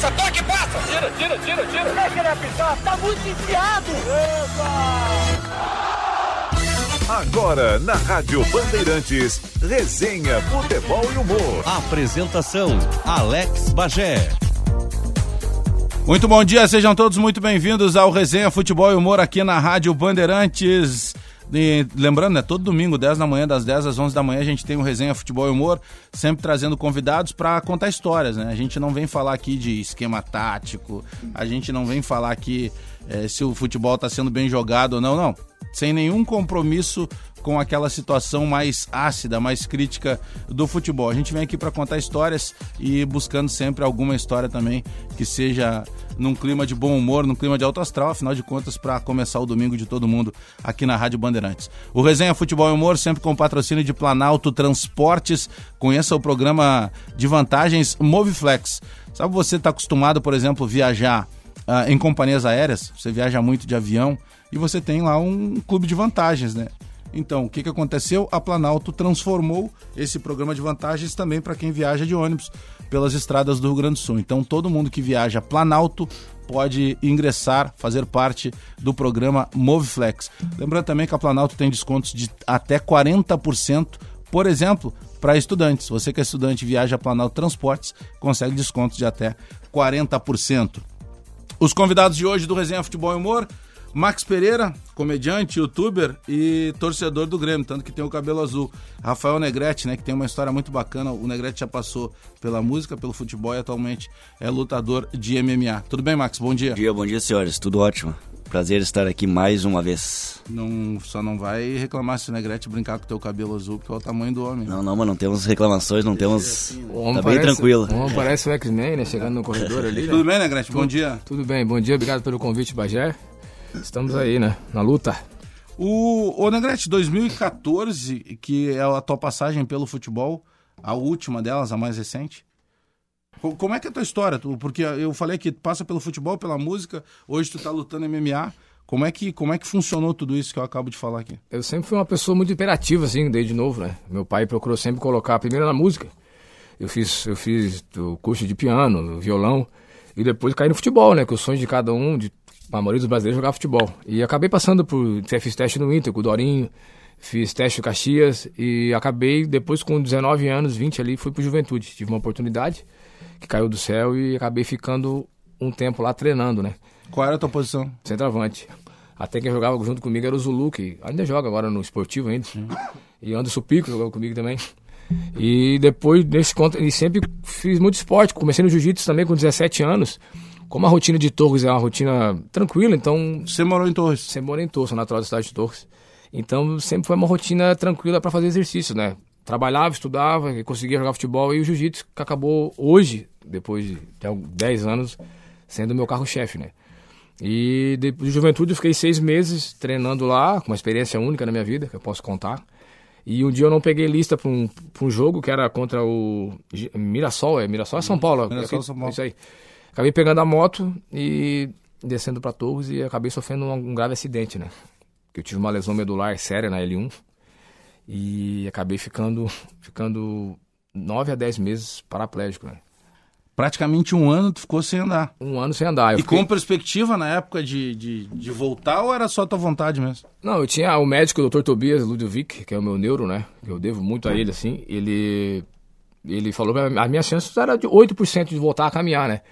passa, toque, passa! Tira, tira, tira, tira! Quem quer apitar? Tá muito enfiado! Agora, na Rádio Bandeirantes, resenha, futebol e humor. Apresentação: Alex Bagé. Muito bom dia, sejam todos muito bem-vindos ao Resenha Futebol e Humor aqui na Rádio Bandeirantes. E, lembrando, né, todo domingo, 10 da manhã, das 10 às 11 da manhã, a gente tem o Resenha Futebol e Humor, sempre trazendo convidados para contar histórias, né? A gente não vem falar aqui de esquema tático, a gente não vem falar aqui é, se o futebol está sendo bem jogado ou não, não. Sem nenhum compromisso com aquela situação mais ácida, mais crítica do futebol. A gente vem aqui para contar histórias e buscando sempre alguma história também que seja num clima de bom humor, num clima de alto astral, afinal de contas, para começar o domingo de todo mundo aqui na Rádio Bandeirantes. O Resenha Futebol e Humor sempre com patrocínio de Planalto Transportes. Conheça o programa de vantagens Moviflex. Sabe você está acostumado, por exemplo, viajar uh, em companhias aéreas? Você viaja muito de avião e você tem lá um clube de vantagens, né? Então, o que, que aconteceu? A Planalto transformou esse programa de vantagens também para quem viaja de ônibus pelas estradas do Rio Grande do Sul. Então, todo mundo que viaja Planalto pode ingressar, fazer parte do programa Moveflex. Lembrando também que a Planalto tem descontos de até 40%, por exemplo, para estudantes. Você que é estudante viaja Planalto Transportes, consegue descontos de até 40%. Os convidados de hoje do Resenha Futebol e Humor Max Pereira, comediante, youtuber e torcedor do Grêmio, tanto que tem o cabelo azul. Rafael Negrete, né, que tem uma história muito bacana. O Negrete já passou pela música, pelo futebol e atualmente é lutador de MMA. Tudo bem, Max? Bom dia. Bom dia, bom dia, senhores. Tudo ótimo. Prazer estar aqui mais uma vez. Não, só não vai reclamar se o Negrete brincar com o teu cabelo azul, porque é o tamanho do homem. Não, não, mas não temos reclamações, não temos. Assim, né? Tá bem tranquilo. O homem parece o X-Men, né? Chegando no corredor ali. Né? Tudo bem, Negrete? Bom dia. Tudo bem, bom dia, obrigado pelo convite, Bagé. Estamos aí, né? Na luta. O, o Negrete, 2014, que é a tua passagem pelo futebol, a última delas, a mais recente. Como é que é a tua história? Porque eu falei que passa pelo futebol, pela música, hoje tu tá lutando MMA. Como é, que, como é que funcionou tudo isso que eu acabo de falar aqui? Eu sempre fui uma pessoa muito imperativa, assim, desde novo, né? Meu pai procurou sempre colocar primeiro na música. Eu fiz, eu fiz o curso de piano, violão, e depois caí no futebol, né? Que o sonho de cada um, de a maioria dos brasileiros jogava futebol. E acabei passando por. Fiz teste no Inter com o Dorinho, fiz teste no Caxias e acabei, depois com 19 anos, 20 ali, fui pro Juventude. Tive uma oportunidade que caiu do céu e acabei ficando um tempo lá treinando, né? Qual era a tua posição? Centroavante. Até quem jogava junto comigo era o Zulu, que ainda joga agora no esportivo ainda. Sim. E Anderson Pico jogava comigo também. E depois, nesse conto, e sempre fiz muito esporte. Comecei no jiu-jitsu também com 17 anos. Como a rotina de Torres é uma rotina tranquila, então. Você morou em Torres? Você morou em Torres, natural da cidade de Torres. Então sempre foi uma rotina tranquila para fazer exercício, né? Trabalhava, estudava, conseguia jogar futebol e o jiu-jitsu que acabou hoje, depois de 10 anos, sendo meu carro-chefe, né? E depois de juventude eu fiquei seis meses treinando lá, com uma experiência única na minha vida, que eu posso contar. E um dia eu não peguei lista para um, um jogo que era contra o Mirassol, é Mirassol é São Paulo. Mirassol, São Paulo. Isso aí. Acabei pegando a moto e descendo para Torres e acabei sofrendo um, um grave acidente, né? Que eu tive uma lesão medular séria na L1 e acabei ficando ficando 9 a 10 meses paraplégico, né? Praticamente um ano tu ficou sem andar. Um ano sem andar. E fiquei... com perspectiva na época de, de, de, voltar ou era só tua vontade mesmo? Não, eu tinha o médico, o Dr. Tobias Ludovic, que é o meu neuro, né? Que eu devo muito a ele, assim. Ele, ele falou que a minha chance era de 8% de voltar a caminhar, né?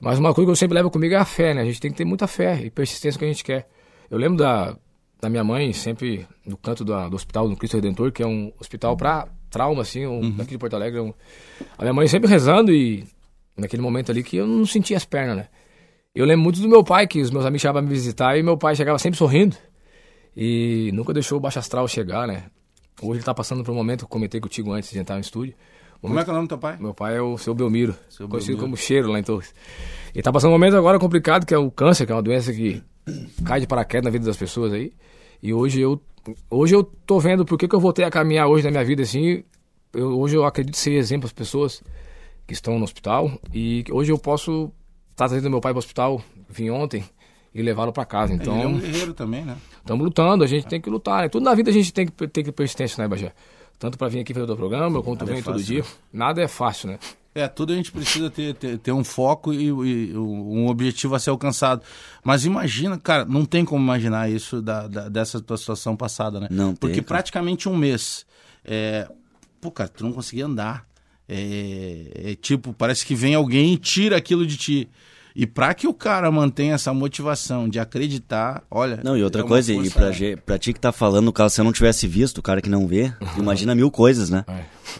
Mas uma coisa que eu sempre levo comigo é a fé, né? A gente tem que ter muita fé e persistência que a gente quer. Eu lembro da, da minha mãe, sempre no canto do, do hospital do Cristo Redentor, que é um hospital para trauma, assim, um, uhum. daqui de Porto Alegre. Um, a minha mãe sempre rezando e naquele momento ali que eu não sentia as pernas, né? Eu lembro muito do meu pai, que os meus amigos chegavam a me visitar e meu pai chegava sempre sorrindo e nunca deixou o baixo astral chegar, né? Hoje ele tá passando por um momento que eu comentei contigo antes de entrar no estúdio como é que é o nome do teu pai? Meu pai é o seu Belmiro, seu conhecido Belmiro. como Cheiro lá em Torres. Ele tá passando um momento agora complicado, que é o câncer, que é uma doença que cai de paraquedas na vida das pessoas aí. E hoje eu, hoje eu tô vendo por que, que eu voltei a caminhar hoje na minha vida assim. Eu, hoje eu acredito ser exemplo às pessoas que estão no hospital. E hoje eu posso estar tá trazendo meu pai para o hospital, vim ontem e levá-lo para casa. Então, Ele é um guerreiro também, né? Estamos lutando, a gente é. tem que lutar. Né? Tudo na vida a gente tem que ter persistência, né, Bajé? Tanto para vir aqui fazer o programa, quanto vem é todo dia. Né? Nada é fácil, né? É, tudo a gente precisa ter, ter, ter um foco e, e um objetivo a ser alcançado. Mas imagina, cara, não tem como imaginar isso da, da- dessa tua situação passada, né? Não tem, Porque cara. praticamente um mês. É, pô, cara, tu não conseguia andar. É, é tipo, parece que vem alguém e tira aquilo de ti. E pra que o cara mantenha essa motivação de acreditar, olha. Não, e outra é coisa, e pra, ge- pra ti que tá falando, caso você não tivesse visto, o cara que não vê, imagina mil coisas, né?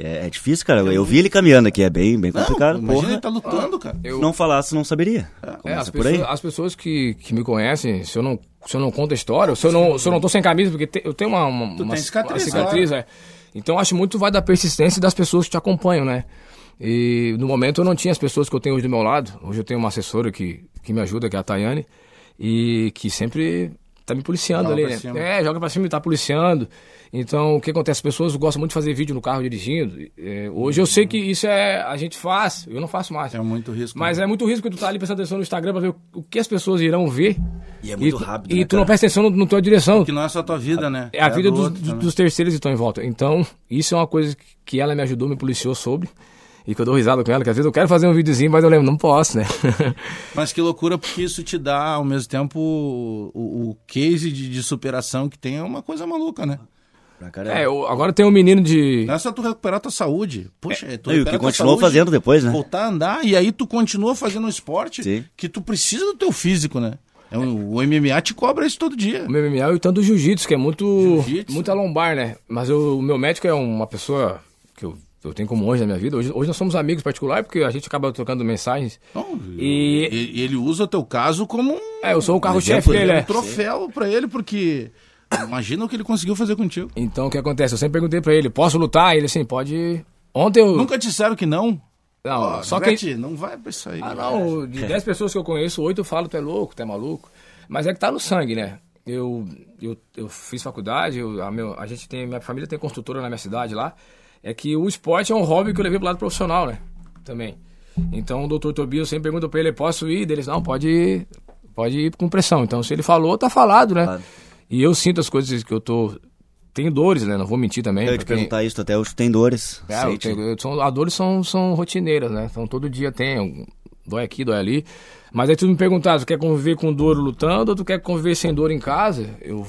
É, é difícil, cara. Eu vi ele caminhando aqui, é bem, bem Não, complicado. imagina porra. ele tá lutando, cara. Se não falasse, não saberia. É, Começa as, por aí. pessoas, as pessoas que, que me conhecem, se eu não, se eu não conto a história, se eu não, se eu não tô sem camisa, porque te- eu tenho uma, uma, Tu uma- tem cicatriz, uma cicatriz, é. Então acho muito vai da persistência das pessoas que te acompanham, né? E no momento eu não tinha as pessoas que eu tenho hoje do meu lado. Hoje eu tenho uma assessora que, que me ajuda, que é a Tayane, e que sempre tá me policiando Joga ali, né? É, joga pra cima e tá policiando. Então, o que acontece? As pessoas gostam muito de fazer vídeo no carro dirigindo. É, hoje eu sei que isso é. A gente faz, eu não faço mais. É muito risco. Mas é muito risco que tu tá ali prestando atenção no Instagram pra ver o- que as pessoas irão ver. E é muito tu- rápido, E né, tu não cara? presta atenção no tua direção. Que não é só a tua vida, né? É a vida do dos, dos- terceiros que estão em volta. Então, isso é uma coisa que ela me ajudou, me policiou sobre. E que eu dou risada com ela, que às vezes eu quero fazer um videozinho, mas eu lembro, não posso, né? Mas que loucura, porque isso te dá, ao mesmo tempo, o, o- case de, de superação que tem é uma coisa maluca, né? É, eu- agora tem um menino de. Não é só tu recuperar tua saúde. Puxa, tu Não, e o que continuou saúde, fazendo depois, né? Voltar a andar, e aí tu continua fazendo um esporte Sim. que tu precisa do teu físico, né? É um- o MMA te cobra isso todo dia. O MMA e tanto jiu-jitsu, que é muito. Jiu-jitsu. Muita lombar, né? Mas eu- o meu médico é uma pessoa eu, tenho como hoje na minha vida. Hoje, hoje nós somos amigos particulares, porque a gente acaba trocando mensagens. E- ele, ele usa o teu caso como um, É, eu sou o carro-chefe exemplo, dele, um é. troféu pra ele, porque imagina o que ele conseguiu fazer contigo. Então o que acontece? Eu sempre perguntei pra ele, posso lutar? Ele assim, pode. Ontem eu. Nunca disseram que não? Não, Ó, só que. Ivete, não vai pra isso aí. Ah, não, de 10 pessoas que eu conheço, 8 eu falo, tu é louco, tu é maluco. Mas é que tá no sangue, né? Eu, eu, eu fiz faculdade, eu- a, meu, a gente tem, minha família tem construtora na minha cidade lá. É que o esporte é um hobby que eu levei pro lado profissional, né? Também. Então o doutor Tobias sempre pergunta pra ele, posso ir? Deles, não, pode ir, pode ir com pressão. Então se ele falou, tá falado, né? Claro. E eu sinto as coisas que eu tô... Tenho dores, né? Não vou mentir também. Eu ia te quem- perguntar isso, até hoje tem dores. é, eu tenho- eu- são, as dores são, são rotineiras, né? Então todo dia tem, dói aqui, dói ali. Mas aí tu me perguntar, tu quer conviver com dor lutando ou tu quer conviver sem dor em casa? Eu...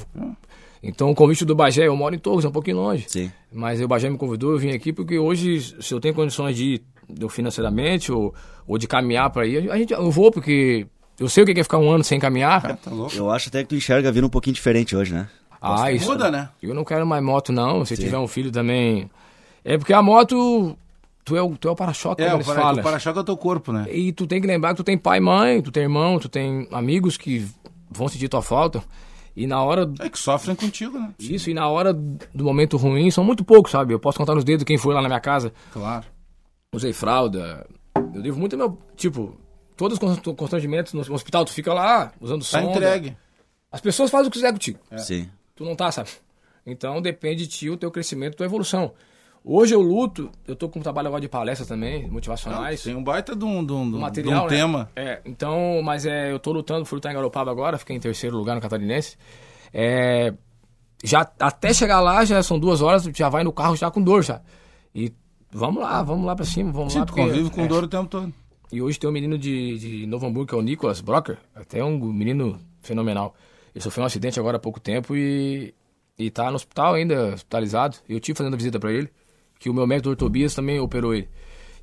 Então o convite do Bagé, eu moro em Torres, é um pouquinho longe. Sim. Mas o Bagé me convidou, eu vim aqui porque hoje, se eu tenho condições de ir eu financeiramente ou, ou de caminhar para ir, a gente, eu vou porque eu sei o que é ficar um ano sem caminhar. Tá louco? Eu acho até que tu enxerga a vida um pouquinho diferente hoje, né? Ah, isso. Muda, né? Eu não quero mais moto, não. Se tiver um filho também. É porque a moto, tu é o, tu é o para-choque, É, como o eles para- falam. o para-choque é o teu corpo, né? E tu tem que lembrar que tu tem pai e mãe, tu tem irmão, tu tem amigos que vão sentir tua falta. E na hora. É que sofrem contigo, né? Isso, e na hora do momento ruim, são muito poucos, sabe? Eu posso contar nos dedos quem foi lá na minha casa. Claro. Usei fralda. Eu devo muito ao meu. Tipo, todos os const- constrangimentos no hospital, tu fica lá usando Tá sonda. entregue. As pessoas fazem o que quiser contigo. Sim. tu não tá, sabe? Então depende de ti, o teu crescimento, tua evolução. Hoje eu luto, eu tô com um trabalho agora de palestras também, motivacionais. Tem um baita de um, de um, material, de um né? tema. É, então, mas é, eu tô lutando, fui lutar em Garopaba agora, fiquei em terceiro lugar no Catarinense. É, já até chegar lá, já são duas horas, já vai no carro já com dor já. E vamos lá, vamos lá pra cima, vamos Sim, lá. porque- convive com é. dor o tempo todo. E hoje tem um menino de, de Novo Hamburgo, que é o Nicolas Brocker, até um menino fenomenal. Ele sofreu um acidente agora há pouco tempo e, e tá no hospital ainda, hospitalizado. Eu tive fazendo visita pra ele, que o meu médico. Tobias, também operou ele.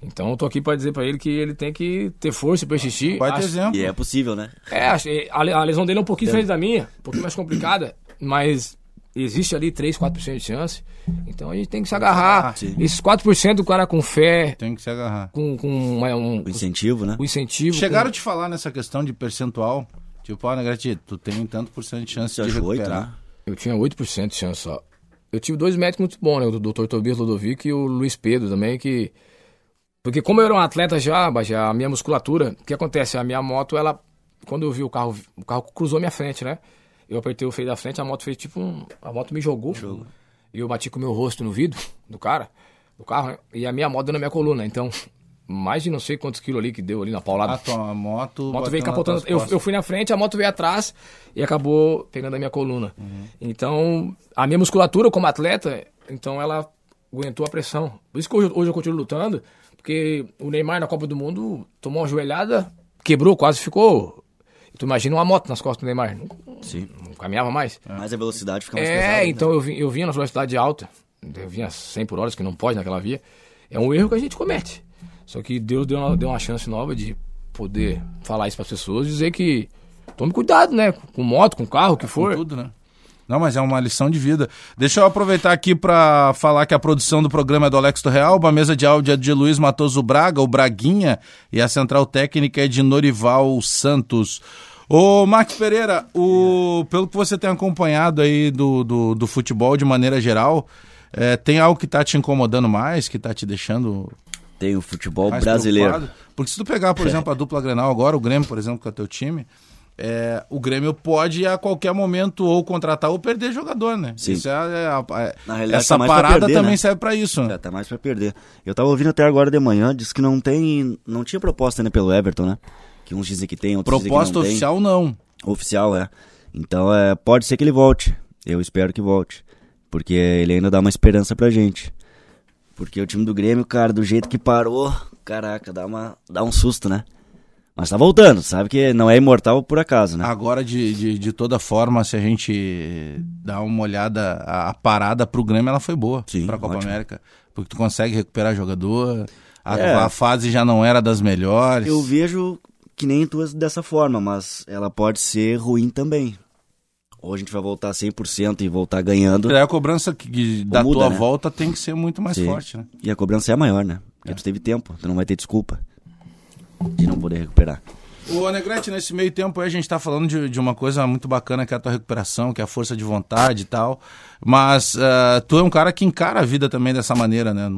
Então eu tô aqui pra dizer pra ele que ele tem que ter força e persistir. Baita Acho- exemplo. E é possível, né? é, acho- a, lesão dele é um pouquinho diferente da minha, um pouquinho mais complicada, mas existe ali 3, 4% de chance. Então a gente tem que se agarrar. Sim. Esses 4% do cara com fé, Tem que se agarrar. com, com uma- um, O incentivo, né? o incentivo. Chegaram com- a te falar nessa questão de percentual? Tipo, ó, Negrati, tu tem tanto por cento de chance Você de recuperar. né? Eu tinha 8% de chance só. Eu tive dois médicos muito bons, né? O Dr. Tobias Ludovic e o Luiz Pedro também, que... Porque como eu era um atleta já, Bajé, a minha musculatura, o que acontece? A minha moto, ela... Quando eu vi o carro, o carro cruzou minha frente, né? Eu apertei o freio da frente, a moto fez tipo um... A moto me jogou. E eu bati com o meu rosto no vidro do cara, do carro, né? E a minha moto na minha coluna. Então, mais de não sei quantos quilos ali que deu ali na paulada. A tua moto. A moto veio capotando. Eu, eu fui na frente, a moto veio atrás e acabou pegando a minha coluna. Então, a minha musculatura como atleta, então ela aguentou a pressão. Por isso que hoje, hoje eu continuo lutando, porque o Neymar na Copa do Mundo tomou uma joelhada, quebrou, quase ficou. Tu imagina uma moto nas costas do Neymar. Não, Sim. não caminhava mais. Mas a velocidade fica mais É, pesada. né? então eu, vim, eu vinha na velocidade alta, eu vinha 100 por hora, que não pode naquela via. É um erro que a gente comete. Só que Deus deu uma, deu uma chance nova de poder falar isso para as pessoas, dizer que tome cuidado, né? Com moto, com carro, o que for. tudo, né? Não, mas é uma lição de vida. Deixa eu aproveitar aqui para falar que a produção do programa é do Alex do Real, a mesa de áudio é de Luiz Matoso Braga, o Braguinha, e a central técnica é de Norival Santos. Ô, Max Pereira, o, pelo que você tem acompanhado aí do, do, do futebol de maneira geral, é, tem algo que tá te incomodando mais, que tá te deixando Tem o futebol mais brasileiro. Porque se tu pegar, por exemplo, a dupla Grenal agora, o Grêmio, por exemplo, que é o teu time, é, o Grêmio pode a qualquer momento ou contratar ou perder jogador, né? Sim. Isso é, é é- realidade, essa tá parada perder, também né? serve pra isso. né? É, tá mais pra perder. Eu tava ouvindo até agora de manhã, disse que não tem. Não tinha proposta ainda pelo Everton, né? Que uns dizem que tem, outros Proposta dizem que não oficial, não. tem. Oficial, é. Então é, pode ser que ele volte. Eu espero que volte. Porque ele ainda dá uma esperança pra gente. Porque o time do Grêmio, cara, do jeito que parou, caraca, dá, uma, dá um susto, né? Mas tá voltando, sabe que não é imortal por acaso, né? Agora, de, de, de toda forma, se a gente dá uma olhada, a, a parada pro Grêmio, ela foi boa Sim, pra Copa ótimo. América. Porque tu consegue recuperar jogador, a, É. a fase já não era das melhores. Eu vejo que nem tu dessa forma, mas ela pode ser ruim também. Ou a gente vai voltar 100% e voltar ganhando. Daí a cobrança que- da muda, tua né? volta tem que ser muito mais Sim. forte, né? E a cobrança é maior, né? Porque tu teve tempo, tu não vai ter desculpa de não poder recuperar. O Negrete, nesse meio tempo a gente tá falando de, de uma coisa muito bacana que é a tua recuperação, que é a força de vontade e tal. Mas ah, tu é um cara que encara a vida também dessa maneira, né?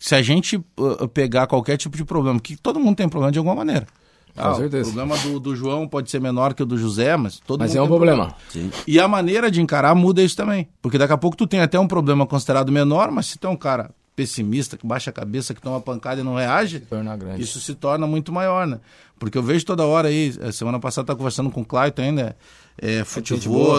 Se a gente ah, pegar qualquer tipo de problema, que todo mundo tem problema de alguma maneira. Com certeza. O problema do, do João pode ser menor que o do José, mas todo Mas mundo é um problema. Sim. E a maneira de encarar muda isso também. Porque daqui a pouco tu tem até um problema considerado menor, mas se tu é um cara pessimista, que baixa a cabeça, que toma pancada e não reage, torna grande. isso se torna muito maior, né? Porque eu vejo toda hora aí, semana passada eu tava conversando com o Clayton ainda, é, futebol,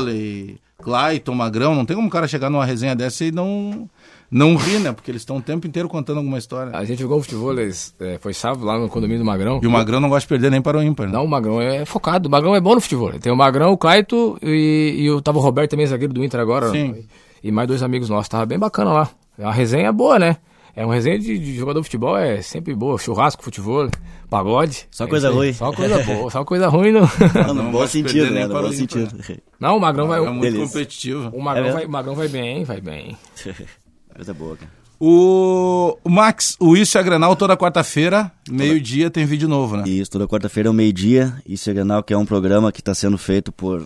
Clayton, Magrão, não tem como o cara chegar numa resenha dessa e não, não rir, né? Porque eles estão o tempo inteiro contando alguma história. A gente jogou futebol, eles, é, foi sábado lá no condomínio do Magrão. E o Magrão não gosta de perder nem para o ímpar, né? Não, o Magrão é focado. O Magrão é bom no futebol. Tem o Magrão, o Claito e, e eu tava o Roberto também, zagueiro do Inter agora. Sim. E mais dois amigos nossos. Tava bem bacana lá. É uma resenha boa, né? É uma resenha de, de jogador de futebol, é sempre boa. Churrasco, futebol, pagode. Só É coisa aí. ruim. Só coisa boa, só coisa ruim. Não, Não, no Não bom sentido, né? No bom o sentido. não o Magrão vai. É muito Beleza. competitivo. O Magrão, É vai, o Magrão vai bem, vai bem. Coisa boa, cara. O, o Max, o Isso é Granal toda quarta-feira, meio-dia tem vídeo novo, né? Isso, toda quarta-feira ao meio-dia. Isso é Grenal, que é um programa que está sendo feito por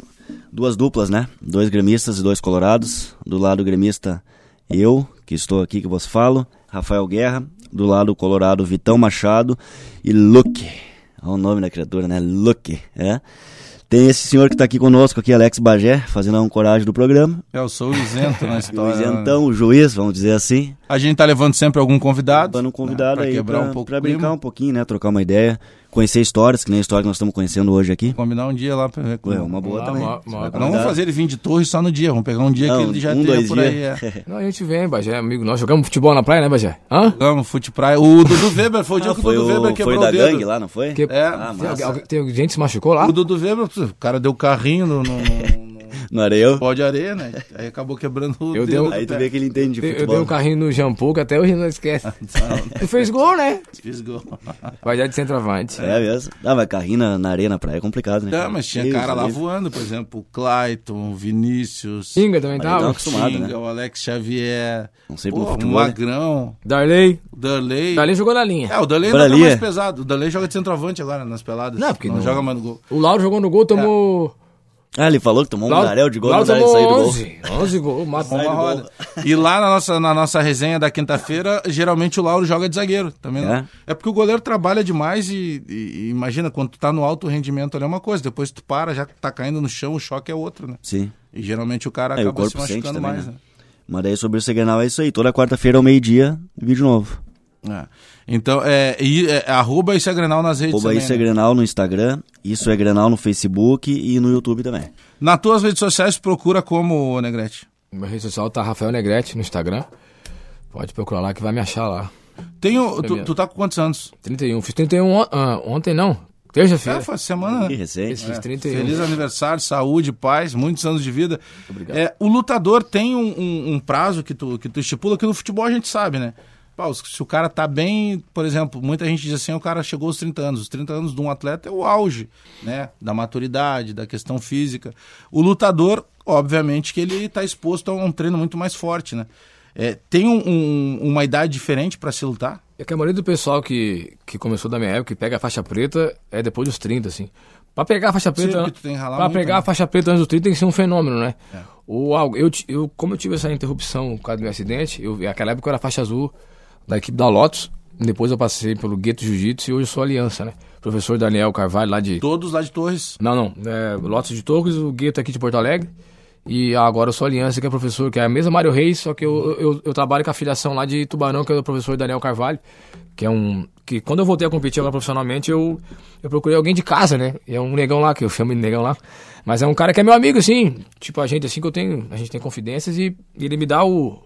duas duplas, né? Dois gremistas e dois colorados. Do lado gremista, eu, que estou aqui, que vos falo. Rafael Guerra. Do lado colorado, Vitão Machado. E Luke. Olha o nome da criatura, né? Luke, é. Tem esse senhor que está aqui conosco, aqui, Alex Bagé, fazendo a coragem do programa. Eu sou o isento na O história. né? isentão, o juiz, vamos dizer assim. A gente tá levando sempre algum convidado. Para um convidado né, aí, quebrar pra, um pouco pra o clima. brincar um pouquinho, né? Trocar uma ideia. Conhecer histórias, que nem a história que nós estamos conhecendo hoje aqui. Combinar um dia lá pra ver. Ué, uma boa Uma- também. uma- Não vamos fazer ele vir de torre só no dia, vamos pegar um dia Não, que ele já um, dois por aí. dias. É. Não, a gente vem, Bagé, amigo nosso. Jogamos futebol na praia, né, Bagé? Hã? Jogamos fute praia. O Dudu Weber, foi o dia Ah, que o foi Dudu o, Weber foi quebrou da o dedo. gangue lá, não foi? Que- É, Ah, Tem, tem gente que se machucou lá? o Dudu Weber, o cara deu carrinho no, no, no, areio. pó de areia, né? Aí acabou quebrando o Eu dedo. do Aí tu vê que ele entende de Eu, eu futebol. dei um carrinho no shampoo que até hoje não esquece. Ele fez gol, né? Fiz gol. Bagé de centroavante. É mesmo? Ah, mas carrinho na, na areia, na praia é complicado, né? Não, cara? mas tinha Deus cara lá livre. voando, por exemplo, o Clayton, o Vinícius, Xinga também tava. uma acostumado, Xinga, né? o Alex Xavier, Não sei pô, o futebol, né? Magrão, Darley. o Darley. Darley jogou na linha. É, o Darley ainda tá Dali mais é- pesado. O Darley joga de centroavante agora nas peladas. Não, porque não, não- joga mais no gol. O Lauro jogou no gol, tomou. Ah, ele falou que tomou um Lauro, darel de gol, dá de tomou sair do gol. 11. 11 gols. Mata Uma roda. E lá na nossa, na nossa resenha da quinta-feira, geralmente o Lauro joga de zagueiro. Também não- É? é porque o goleiro trabalha demais e, e- imagina, quando tu tá no alto rendimento ali é uma coisa, depois tu para, já tá caindo no chão, o choque é outro, né? Sim. E geralmente o cara o acaba se corpo sente machucando também, mais, né? né? Mas daí sobre o Segrenal é isso aí. Toda quarta-feira ao meio-dia, vídeo novo. É. Então, é, e, é, arroba isso é Grenal nas redes Arroba também, Isso é né? Grenal no Instagram, Isso é Grenal no Facebook e no YouTube também. Nas tuas redes sociais, procura como, Negrete? Minha rede social tá Rafael Negrete no Instagram. Pode procurar lá que vai me achar lá. Tem o, tu, tu tá com quantos anos? 31. Fiz 31 on- ah, ontem, não. Terça-feira. É, foi semana. Que recém. Fiz fiz 31. Feliz aniversário, saúde, paz, muitos anos de vida. Obrigado. É, o lutador tem um, um- um prazo que tu, que tu estipula, que no futebol a gente sabe, né? Os- se o cara tá bem, por exemplo, muita gente diz assim, o cara chegou aos 30 anos. Os 30 anos de um atleta é o auge, né? Da maturidade, da questão física. O lutador, obviamente, que ele tá exposto a um treino muito mais forte, né? É, tem um- um- uma idade diferente para se lutar? É que a maioria do pessoal que, que começou da minha época, que pega a faixa preta, é depois dos 30, assim. Pra pegar a faixa preta. ralar pra pegar né? a faixa preta antes dos 30 tem que ser um fenômeno, né? Ou algo. Eu, eu, como eu tive essa interrupção por causa do meu acidente, eu, naquela época eu era faixa azul da equipe da Lotus. Depois eu passei pelo Gueto Jiu-Jitsu e hoje eu sou Aliança, né? Professor Daniel Carvalho, lá de. Todos lá de Torres. Não, não. É, Lotus de Torres, o Gueto aqui de Porto Alegre. E agora eu sou Aliança, que é professor, que é a mesma Mário Reis, só que eu, eu, eu trabalho com a filiação lá de Tubarão, que é o professor Daniel Carvalho, que é um. que quando eu voltei a competir agora profissionalmente, eu, eu procurei alguém de casa, né? E é um negão lá, que eu chamo de negão lá. Mas é um cara que é meu amigo, assim. Tipo, a gente assim que eu tenho. A gente tem confidências e, e ele me dá o,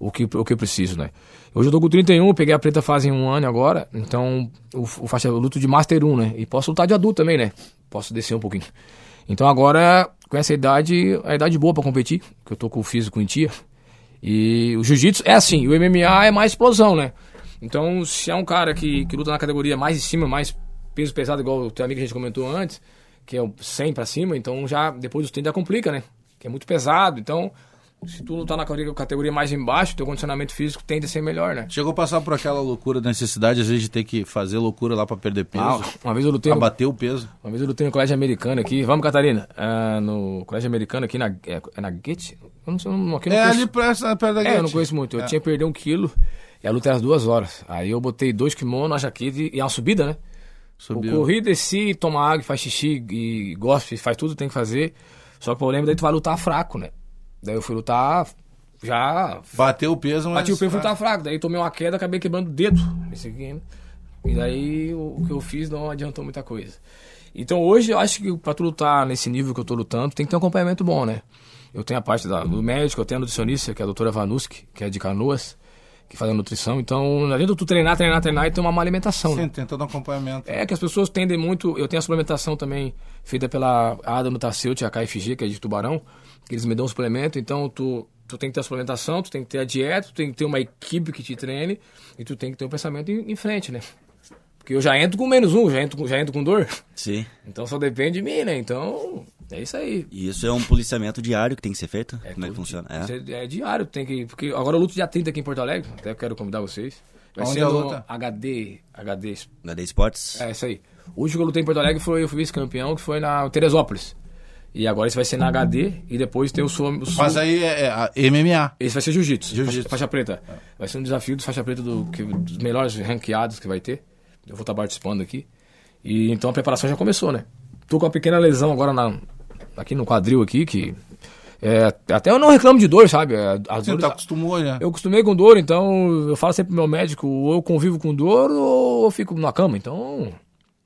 o que, o que eu preciso, né? Hoje eu tô com 31, peguei a preta fazem um ano agora, então o, o faixa eu luto de Master 1, né? E posso lutar de adulto também, né? Posso descer um pouquinho. Então agora, com essa idade, a idade boa pra competir, que eu tô com o físico em tia. E o jiu-jitsu é assim, o MMA é mais explosão, né? Então, se é um cara que, que luta na categoria mais em cima, mais peso pesado, igual o teu amigo que a gente comentou antes, que é o 100 pra cima, então já depois dos 30 já complica, né? Que é muito pesado, então se tu lutar na categoria, mais embaixo, teu condicionamento físico tende a ser melhor, né? Chegou a passar por aquela loucura da necessidade, às vezes, de ter que fazer loucura lá pra perder peso. Ah, uma vez eu lutei no, abater o peso. uma vez eu lutei no colégio americano aqui. Vamos, Catarina. Ah, no colégio americano aqui na, é, é na Gate? Eu não sei, não, aqui não É conheço. ali perto, perto da É, eu não Gate. conheço muito. Eu É. tinha que perder um quilo e a luta era duas horas. Aí eu botei dois kimonos, a jaqueta e, e uma subida, né? Subiu. Eu corri, desci, toma água, faz xixi e gosto, faz tudo, tem que fazer. Só que o problema daí tu vai lutar fraco, né? Daí eu fui lutar já. Bateu o peso, mas... Bati o peso e fui lutar fraco. Daí tomei uma queda, acabei quebrando o dedo. Esse aqui, né? E daí o, o que eu fiz não adiantou muita coisa. Então hoje eu acho que pra tu lutar nesse nível que eu tô lutando, tem que ter um acompanhamento bom, né? Eu tenho a parte da- do médico, eu tenho a nutricionista, que é a doutora Vanuski, que é de Canoas, que faz a nutrição. Então não adianta tu treinar, treinar, treinar e ter uma má alimentação, né? Sim, tem todo um acompanhamento. É que as pessoas tendem muito. Eu tenho a suplementação também feita pela Ada Nutaceuti, a KFG, que é de Tubarão, que eles me dão um suplemento. Então tu, tu tem que ter a suplementação, tu tem que ter a dieta, tu tem que ter uma equipe que te treine e tu tem que ter um pensamento em, em frente, né? Porque eu já entro com menos um, já entro, já entro com dor. Sim. Então só depende de mim, né? Então é isso aí. E isso é um policiamento diário que tem que ser feito? Como é que funciona? Isso É. É, é diário, tem que. Porque agora eu luto dia 30 aqui em Porto Alegre, até quero convidar vocês. Vai Onde ser é luta? HD. HD HD Esportes? É, isso aí. O último que eu lutei em Porto Alegre foi, eu fui vice-campeão, que foi na Teresópolis. E agora esse vai ser na HD e depois tem o Sul. O sul Mas aí é, é a MMA. Esse vai ser jiu-jitsu. Jiu-jitsu. Faixa, faixa preta. Vai ser um desafio dos faixa preta do, que, dos melhores ranqueados que vai ter. Eu vou estar participando aqui. E então a preparação já começou, né? Tô com uma pequena lesão agora na, aqui no quadril aqui, que. É, até eu não reclamo de dor, sabe? É, As Você dores- tá acostumou, né? eu acostumei com dor, então eu falo sempre pro meu médico, ou eu convivo com dor ou eu fico na cama. Então,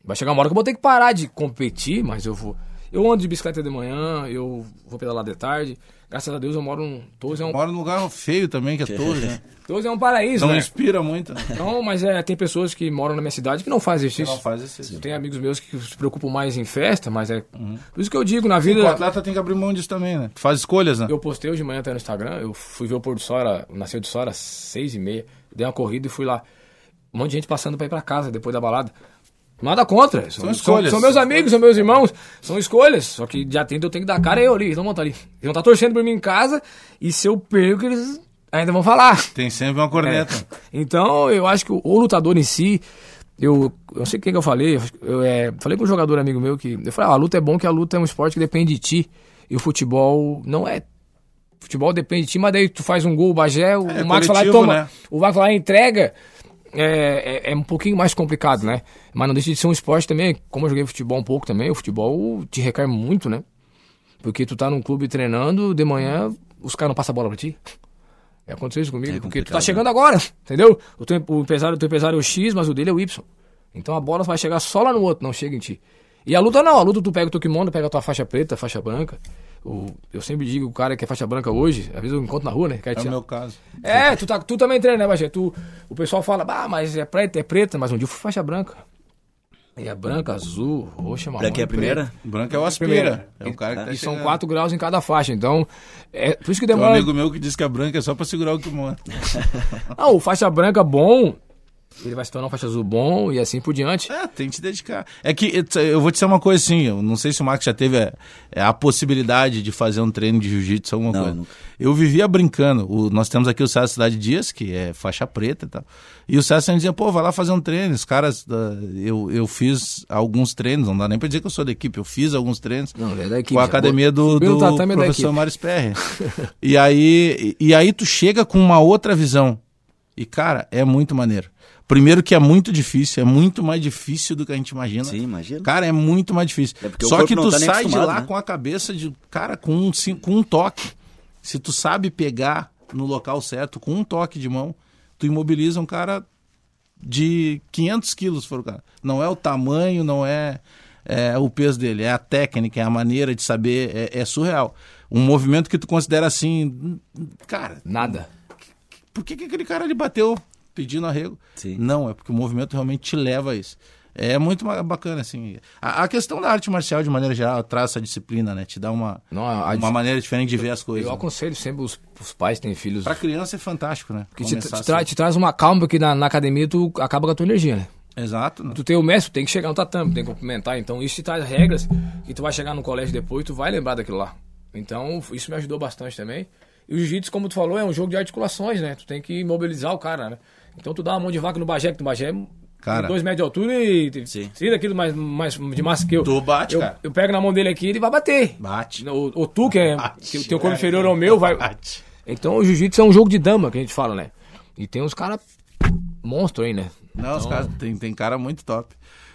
vai chegar uma hora que eu vou ter que parar de competir, mas eu vou. Eu ando de bicicleta de manhã, eu vou pedalar de tarde. Graças a Deus eu moro num. Torres é um, Mora num lugar feio também, que é Torres, né? Torres é um paraíso, Não né? inspira muito. né? Não, mas é, tem pessoas que moram na minha cidade que não fazem exercício. Não faz esse. Tem amigos meus que se preocupam mais em festa, mas é. Por isso que eu digo, na vida. O atleta tem que abrir mão disso também, né? Tu faz escolhas, né? Eu postei hoje de manhã até no Instagram, eu fui ver o pôr do sol, era, nasceu de sol, era seis e meia. Dei uma corrida e fui lá. Um monte de gente passando pra ir pra casa depois da balada. Nada contra. São, escolhas. São, meus amigos, são meus irmãos. São escolhas. Só que dia 30 eu tenho que dar cara eu ali. Eles não vão estar ali. Eles vão estar torcendo por mim em casa. E se eu perco, eles ainda vão falar. Tem sempre uma corneta. É. Então, eu acho que o, o lutador em si, eu, eu não sei o que, eu falei, eu é, falei com um jogador amigo meu que. Eu falei, ah, a luta é bom que a luta é um esporte que depende de ti. E o futebol não é. Futebol depende de ti, mas daí tu faz um gol, o Bagé, o, É, o Max vai lá e toma. né? O Max vai lá e entrega. É, é, é um pouquinho mais complicado, né? Mas não deixa de ser um esporte também. Como eu joguei futebol um pouco também, o futebol te requer muito, né? Porque tu tá num clube treinando, de manhã os caras não passam a bola pra ti. É, Aconteceu isso comigo, É porque tu tá complicado, chegando agora, entendeu? O, teu, o, empresário, o teu empresário é o X, mas o dele é o Y. Então a bola vai chegar só lá no outro, não chega em ti. E a luta não, a luta tu pega o teu kimono, pega a tua faixa preta, faixa branca. O, eu sempre digo, o cara que é faixa branca hoje, às vezes eu encontro na rua, né? Quer É o meu caso. É, tu, tá, tu também treina, né, Bagé? Tu, o pessoal fala, ah, mas é preta, é preta, mas um dia eu fui faixa branca. E é branca, azul, roxa, marrom. Que é a primeira? O branco é o aspira. Primeira. É o cara que tá E são. 4 graus em cada faixa, então. É, por isso que Tem um demora. amigo meu que diz que a branca é só pra segurar o kimono. Não, o faixa branca bom, ele vai se tornar um faixa azul bom e assim por diante. É, tem que te dedicar. É que eu vou te dizer uma coisa assim, eu não sei se o Max já teve é, é, a possibilidade de fazer um treino de jiu-jitsu, alguma Não, coisa. nunca. Eu vivia brincando. O- nós temos aqui o César Cidade Dias, que é faixa preta e tal. E o César sempre dizia, pô, vai lá fazer um treino. Os caras, da- eu, eu fiz alguns treinos, não dá nem pra dizer que eu sou da equipe, eu fiz alguns treinos. Não, é da equipe. Com a academia do, do da professor. Mário Sperry. e, aí, e aí tu chega com uma outra visão. E, cara, é muito maneiro. Primeiro que é muito difícil, é muito mais difícil do que a gente imagina. Sim, imagina. Cara, é muito mais difícil. É Só que tu tá sai de lá né? com a cabeça de, cara, com um, com um toque. Se tu sabe pegar no local certo, com um toque de mão, tu imobiliza um cara de 500 quilos, se for o cara. Não é o tamanho, não é, é o peso dele, é a técnica, é a maneira de saber, é, é surreal. Um movimento que tu considera assim, cara, Nada. por que, que aquele cara ele bateu pedindo arrego? Sim. Não, é porque o movimento realmente te leva a isso. É muito bacana, assim. A, a questão da arte marcial, de maneira geral, traz essa disciplina, né? Te dá uma, Não, a- a- uma maneira diferente de ver as coisas. Eu né? aconselho sempre os, os pais que têm filhos. Pra criança é fantástico, né? Que te, te, tra- assim. te traz uma calma, porque na, na academia tu acaba com a tua energia, né? Exato. né? Tu tem o mestre, tu tem que chegar no tatame, tem que cumprimentar. Então isso te traz regras que tu vai chegar no colégio depois e tu vai lembrar daquilo lá. Então isso me ajudou bastante também. E o jiu-jitsu, como tu falou, é um jogo de articulações, né? Tu tem que mobilizar o cara, né? Então tu dá uma mão de vaca no Bagé, que no Bagé Cara. tem dois metros de altura e Sim. tira aquilo mais, mais de massa que eu. Tu bate, eu, cara. eu pego na mão dele aqui e ele vai bater. Bate. O, o tu, que é Bate, que o teu corpo é, inferior ao meu, vai. Bate. Então o jiu-jitsu é um jogo de dama, que a gente fala, né? E tem uns caras monstro aí, né? Não, os caras, tem, tem cara muito top.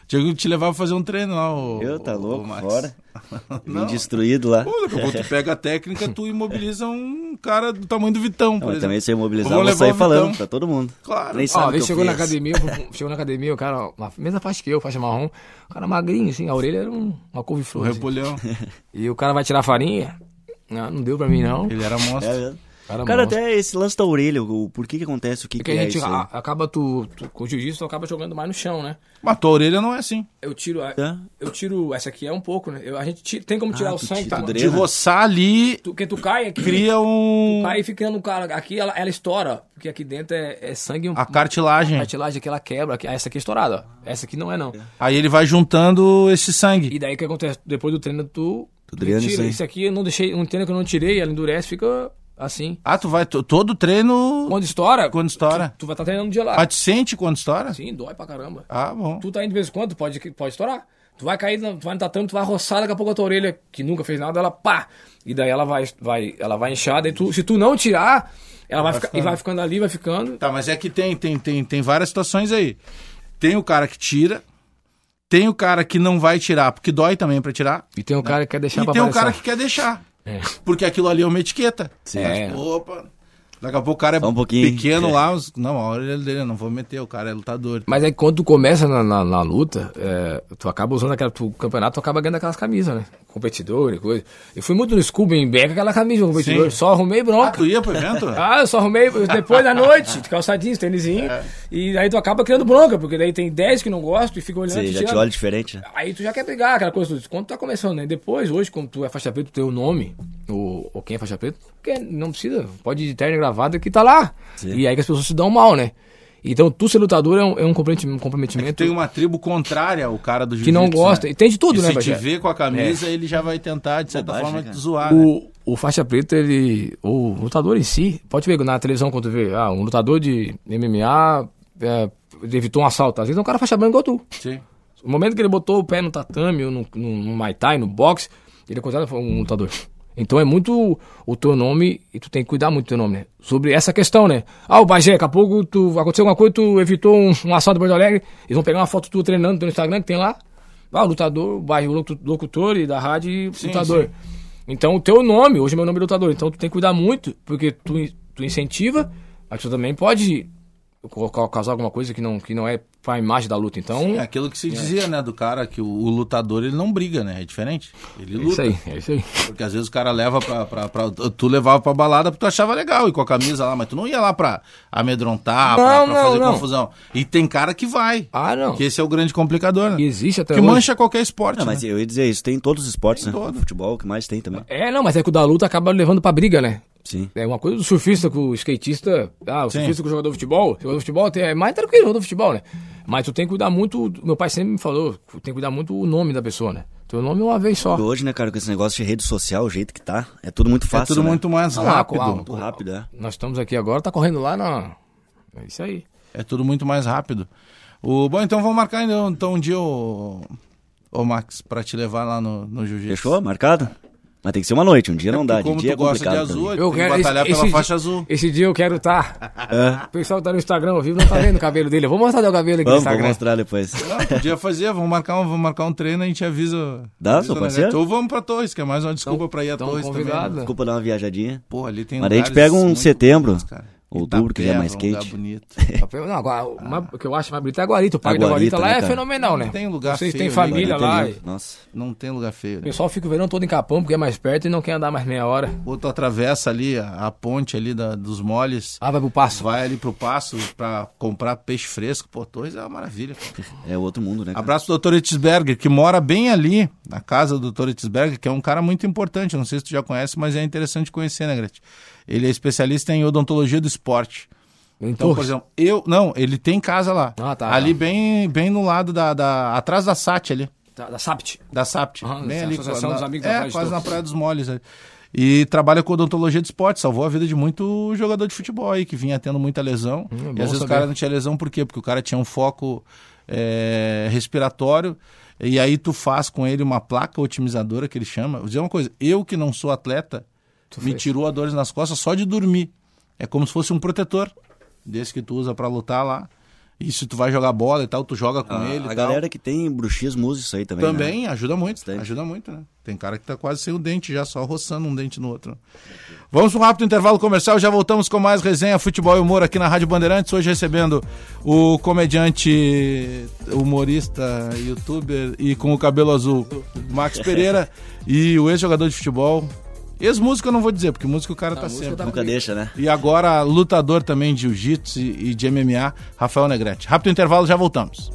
Tinha que te levar pra fazer um treino lá, o, Eu, tá louco, fora. Vim destruído lá. Pô, daqui a pouco tu pega a técnica, tu imobiliza um cara do tamanho do Vitão, por Não, mas exemplo. também se eu imobilizar, Vamos vou sair falando pra todo mundo. Claro. Nem Ó, sabe a o que vez eu chegou na academia, chegou na academia, o cara, uma mesma faixa que eu, faixa marrom, o cara magrinho, assim, a orelha era um, uma couve-flor. assim. repolhão. E o cara vai tirar a farinha? Não, não deu pra mim, não. Ele era monstro. É mesmo. Cara, Cara, até esse lance da orelha, o, por que que acontece, o que, Porque que a é gente isso aí? a- acaba, tu, tu- com o jiu-jitsu, tu acaba jogando mais no chão, né? Mas tua orelha não é assim. Eu tiro, a- Tá. eu tiro, essa aqui é um pouco, né? Eu- a gente ti- tem como tirar Ah, o sangue, tira, tá? De roçar ali, Tu, que tu cai aqui, cria um... tu cai e fica no cara, aqui ela, ela estoura, porque aqui dentro é, é sangue, um, A cartilagem. a cartilagem que ela quebra, aqui- essa aqui é estourada, ó. essa aqui não é não. Aí ele vai juntando esse sangue. E daí o que acontece? Depois do treino, tu. Tu drena tira. isso aí. Isso aqui eu não deixei. Um treino que eu não tirei, ela endurece, fica assim. Ah, tu vai... to- Todo treino... Quando estoura. Quando estoura. Tu, tu vai estar treinando um dia lá. Mas tu sente quando estoura? Sim, dói pra caramba. Ah, bom. Tu tá indo de vez em quando, pode, pode estourar. Tu vai cair, tu vai no tatame, tu vai roçar, daqui a pouco a tua orelha, que nunca fez nada, ela pá! E daí ela vai, vai, ela vai inchar, daí tu, se tu não tirar, ela vai, ficar, e vai ficando ali, vai ficando. Tá, mas é que tem, tem, tem, tem várias situações aí. Tem o cara que tira, tem o cara que não vai tirar, porque dói também pra tirar, E tem um cara que quer deixar e pra tem o aparecer. cara que quer deixar. É. Porque aquilo ali é uma etiqueta. Sim. É. Opa. Daqui a pouco o cara é Só um pouquinho. pequeno É. lá. os- Não, a orelha dele eu não vou meter, o cara é lutador. Mas é que quando tu começa na, na, na luta, é, tu acaba usando aquela. Tu, campeonato, tu acaba ganhando aquelas camisas, né? Competidor e coisa. Eu fui muito no Scooby em Beck, aquela camisa de competidor. Sim. Só arrumei Ah, bronca. tu ia pro evento? Ah, eu só arrumei depois da noite, de calçadinhos, tênisinho. E aí tu acaba criando bronca, porque daí tem 10 que não gostam e fica olhando. Te já te olha diferente, né? Aí tu já quer brigar, aquela coisa. Quando tu tá começando, né? Depois, hoje, como tu é faixa preta, tu tem o nome, ou, ou quem é faixa preta, porque não precisa, pode ir de terno e gravata que tá lá. Sim. E aí que as pessoas se dão mal, né? Então, tu ser lutador é um, é um comprometi- comprometimento Tem uma tribo contrária ao cara do que não jiu-jitsu, gosta. né? E tem de tudo, Que né, se te vê com a camisa, ele já vai tentar, de certa Bobagem, forma, cara. te zoar, né? O, o faixa preta, ele. O lutador em si, pode ver na televisão quando tu vê, ah, um lutador de MMA é, evitou um assalto. Às vezes é um cara faixa branca igual tu. Sim. O momento que ele botou o pé no tatame, ou no, no, no Muay Thai, no boxe, ele é considerado um lutador. Então é muito o teu nome, e tu tem que cuidar muito do teu nome, né? Sobre essa questão, né? Ah, o Bagé, daqui a pouco tu, aconteceu alguma coisa, tu evitou um, um assalto em Porto Alegre, eles vão pegar uma foto tua treinando no Instagram que tem lá. Ah, o lutador, o Bagé, o locu- locutor e da rádio, Sim, lutador. sim. Então o teu nome, hoje meu nome é lutador, então tu tem que cuidar muito, porque tu, tu incentiva, mas tu também pode causar alguma coisa que não, que não é pra imagem da luta. Então, É aquilo que se dizia, né, do cara que o, o lutador ele não briga, né? É diferente. Ele é luta. isso aí, é isso aí. Porque às vezes o cara leva pra, pra, pra- Tu levava pra balada porque tu achava legal ir com a camisa lá, mas tu não ia lá pra amedrontar, pra, Não, pra não, fazer não. confusão. E tem cara que vai. Ah, não. Que esse é o grande complicador, né? Existe até que hoje. mancha qualquer esporte. Não, mas né? eu ia dizer isso, tem em todos os esportes, Tem né? todo. Futebol, o que mais tem também. É, não, mas é que o da luta acaba levando pra briga, né? Sim. É uma coisa do surfista com o skatista. Ah, o Sim. surfista com o jogador de futebol. O jogador de futebol tem- é mais tranquilo o jogador de futebol, né? Mas tu tem que cuidar muito. Meu pai sempre me falou, tem que cuidar muito o nome da pessoa, né? Teu nome é uma vez só. E hoje, né, cara, com esse negócio de rede social, o jeito que tá, é tudo muito É fácil. tudo né? muito mais Ah, rápido. claro. Muito rápido, é. Nós estamos aqui agora, tá correndo lá na. É isso aí. É tudo muito mais rápido. O, bom, então vamos marcar então, então um dia o, o Max pra te levar lá no, no jiu-jitsu. Fechou? Marcado? Mas tem que ser uma noite, um dia É não dá. De como dia é tu gosta de complicado. azul. Eu quero batalhar esse, pela esse faixa dia, azul. Esse dia eu quero estar. É. O pessoal tá no Instagram ao vivo não tá vendo o cabelo dele. Eu vou mostrar teu cabelo aqui Vamos, no vou Instagram. mostrar depois. Não, podia fazer, vamos marcar um, vamos marcar um treino e a gente avisa. Dá, avisa o parceiro? negócio. Ou vamos pra Torres, que é mais uma desculpa Então- pra ir a Torres convidado. também. né? Desculpa dar uma viajadinha. Pô, ali tem Mas a gente pega um setembro, cara. Outubro, que já é mais um lugar quente. bonito. Não, agora, o mais- o que eu acho mais bonito é a Guarita. O parque da Guarita Guarita, lá né, é cara? fenomenal, né? Não tem lugar Vocês feio têm ali, família Guarita é lá. Nossa. Não tem lugar feio. O né? pessoal fica o verão todo em Capão porque é mais perto e não quer andar mais meia hora. Ou tu atravessa ali a, a ponte ali da- dos moles, Ah, vai pro passo. vai ali pro passo pra comprar peixe fresco. Pô, Torres é uma maravilha. É outro mundo, né? cara? Abraço pro Dr. Etzberger, que mora bem ali, na casa do Dr. Etzberger, que é um cara muito importante. Não sei se tu já conhece, mas é interessante conhecer, né, Gretchen? Ele é especialista em odontologia do esporte. Em Então, por Torres. exemplo, eu. Não, ele tem casa lá. Ah, tá, ali tá. bem, bem no lado da, da. atrás da SAT ali. Da, da Sapt. Da SAPT. Aham, bem ali. Associação na- dos Amigos da É, Praia de quase na. Praia dos Moles. ali. E trabalha com odontologia de esporte. Salvou a vida de muito jogador de futebol aí, que vinha tendo muita lesão. Hum, é e às vezes o saber. cara não tinha lesão por quê? Porque o cara tinha um foco é, respiratório. E aí tu faz com ele uma placa otimizadora, que ele chama. Vou dizer uma coisa, eu que não sou atleta, me fez. tirou a dores nas costas só de dormir. É como se fosse um protetor, desse que tu usa pra lutar lá. E se tu vai jogar bola e tal, tu joga com A, ele. a galera que tem bruxismo usa isso aí também. né? Também ajuda muito, Bastante. ajuda muito, né? Tem cara que tá quase sem o dente já, só roçando um dente no outro. Vamos para um rápido intervalo comercial, já voltamos com mais resenha, futebol e humor aqui na Rádio Bandeirantes, hoje recebendo o comediante, humorista, youtuber e com o cabelo azul, Max Pereira e o ex-jogador de futebol, ex-músico eu não vou dizer, porque músico o cara tá música sempre. tá- Nunca deixa, né? E agora lutador também de jiu-jitsu e de MMA, Rafael Negrete. Rápido intervalo, já voltamos.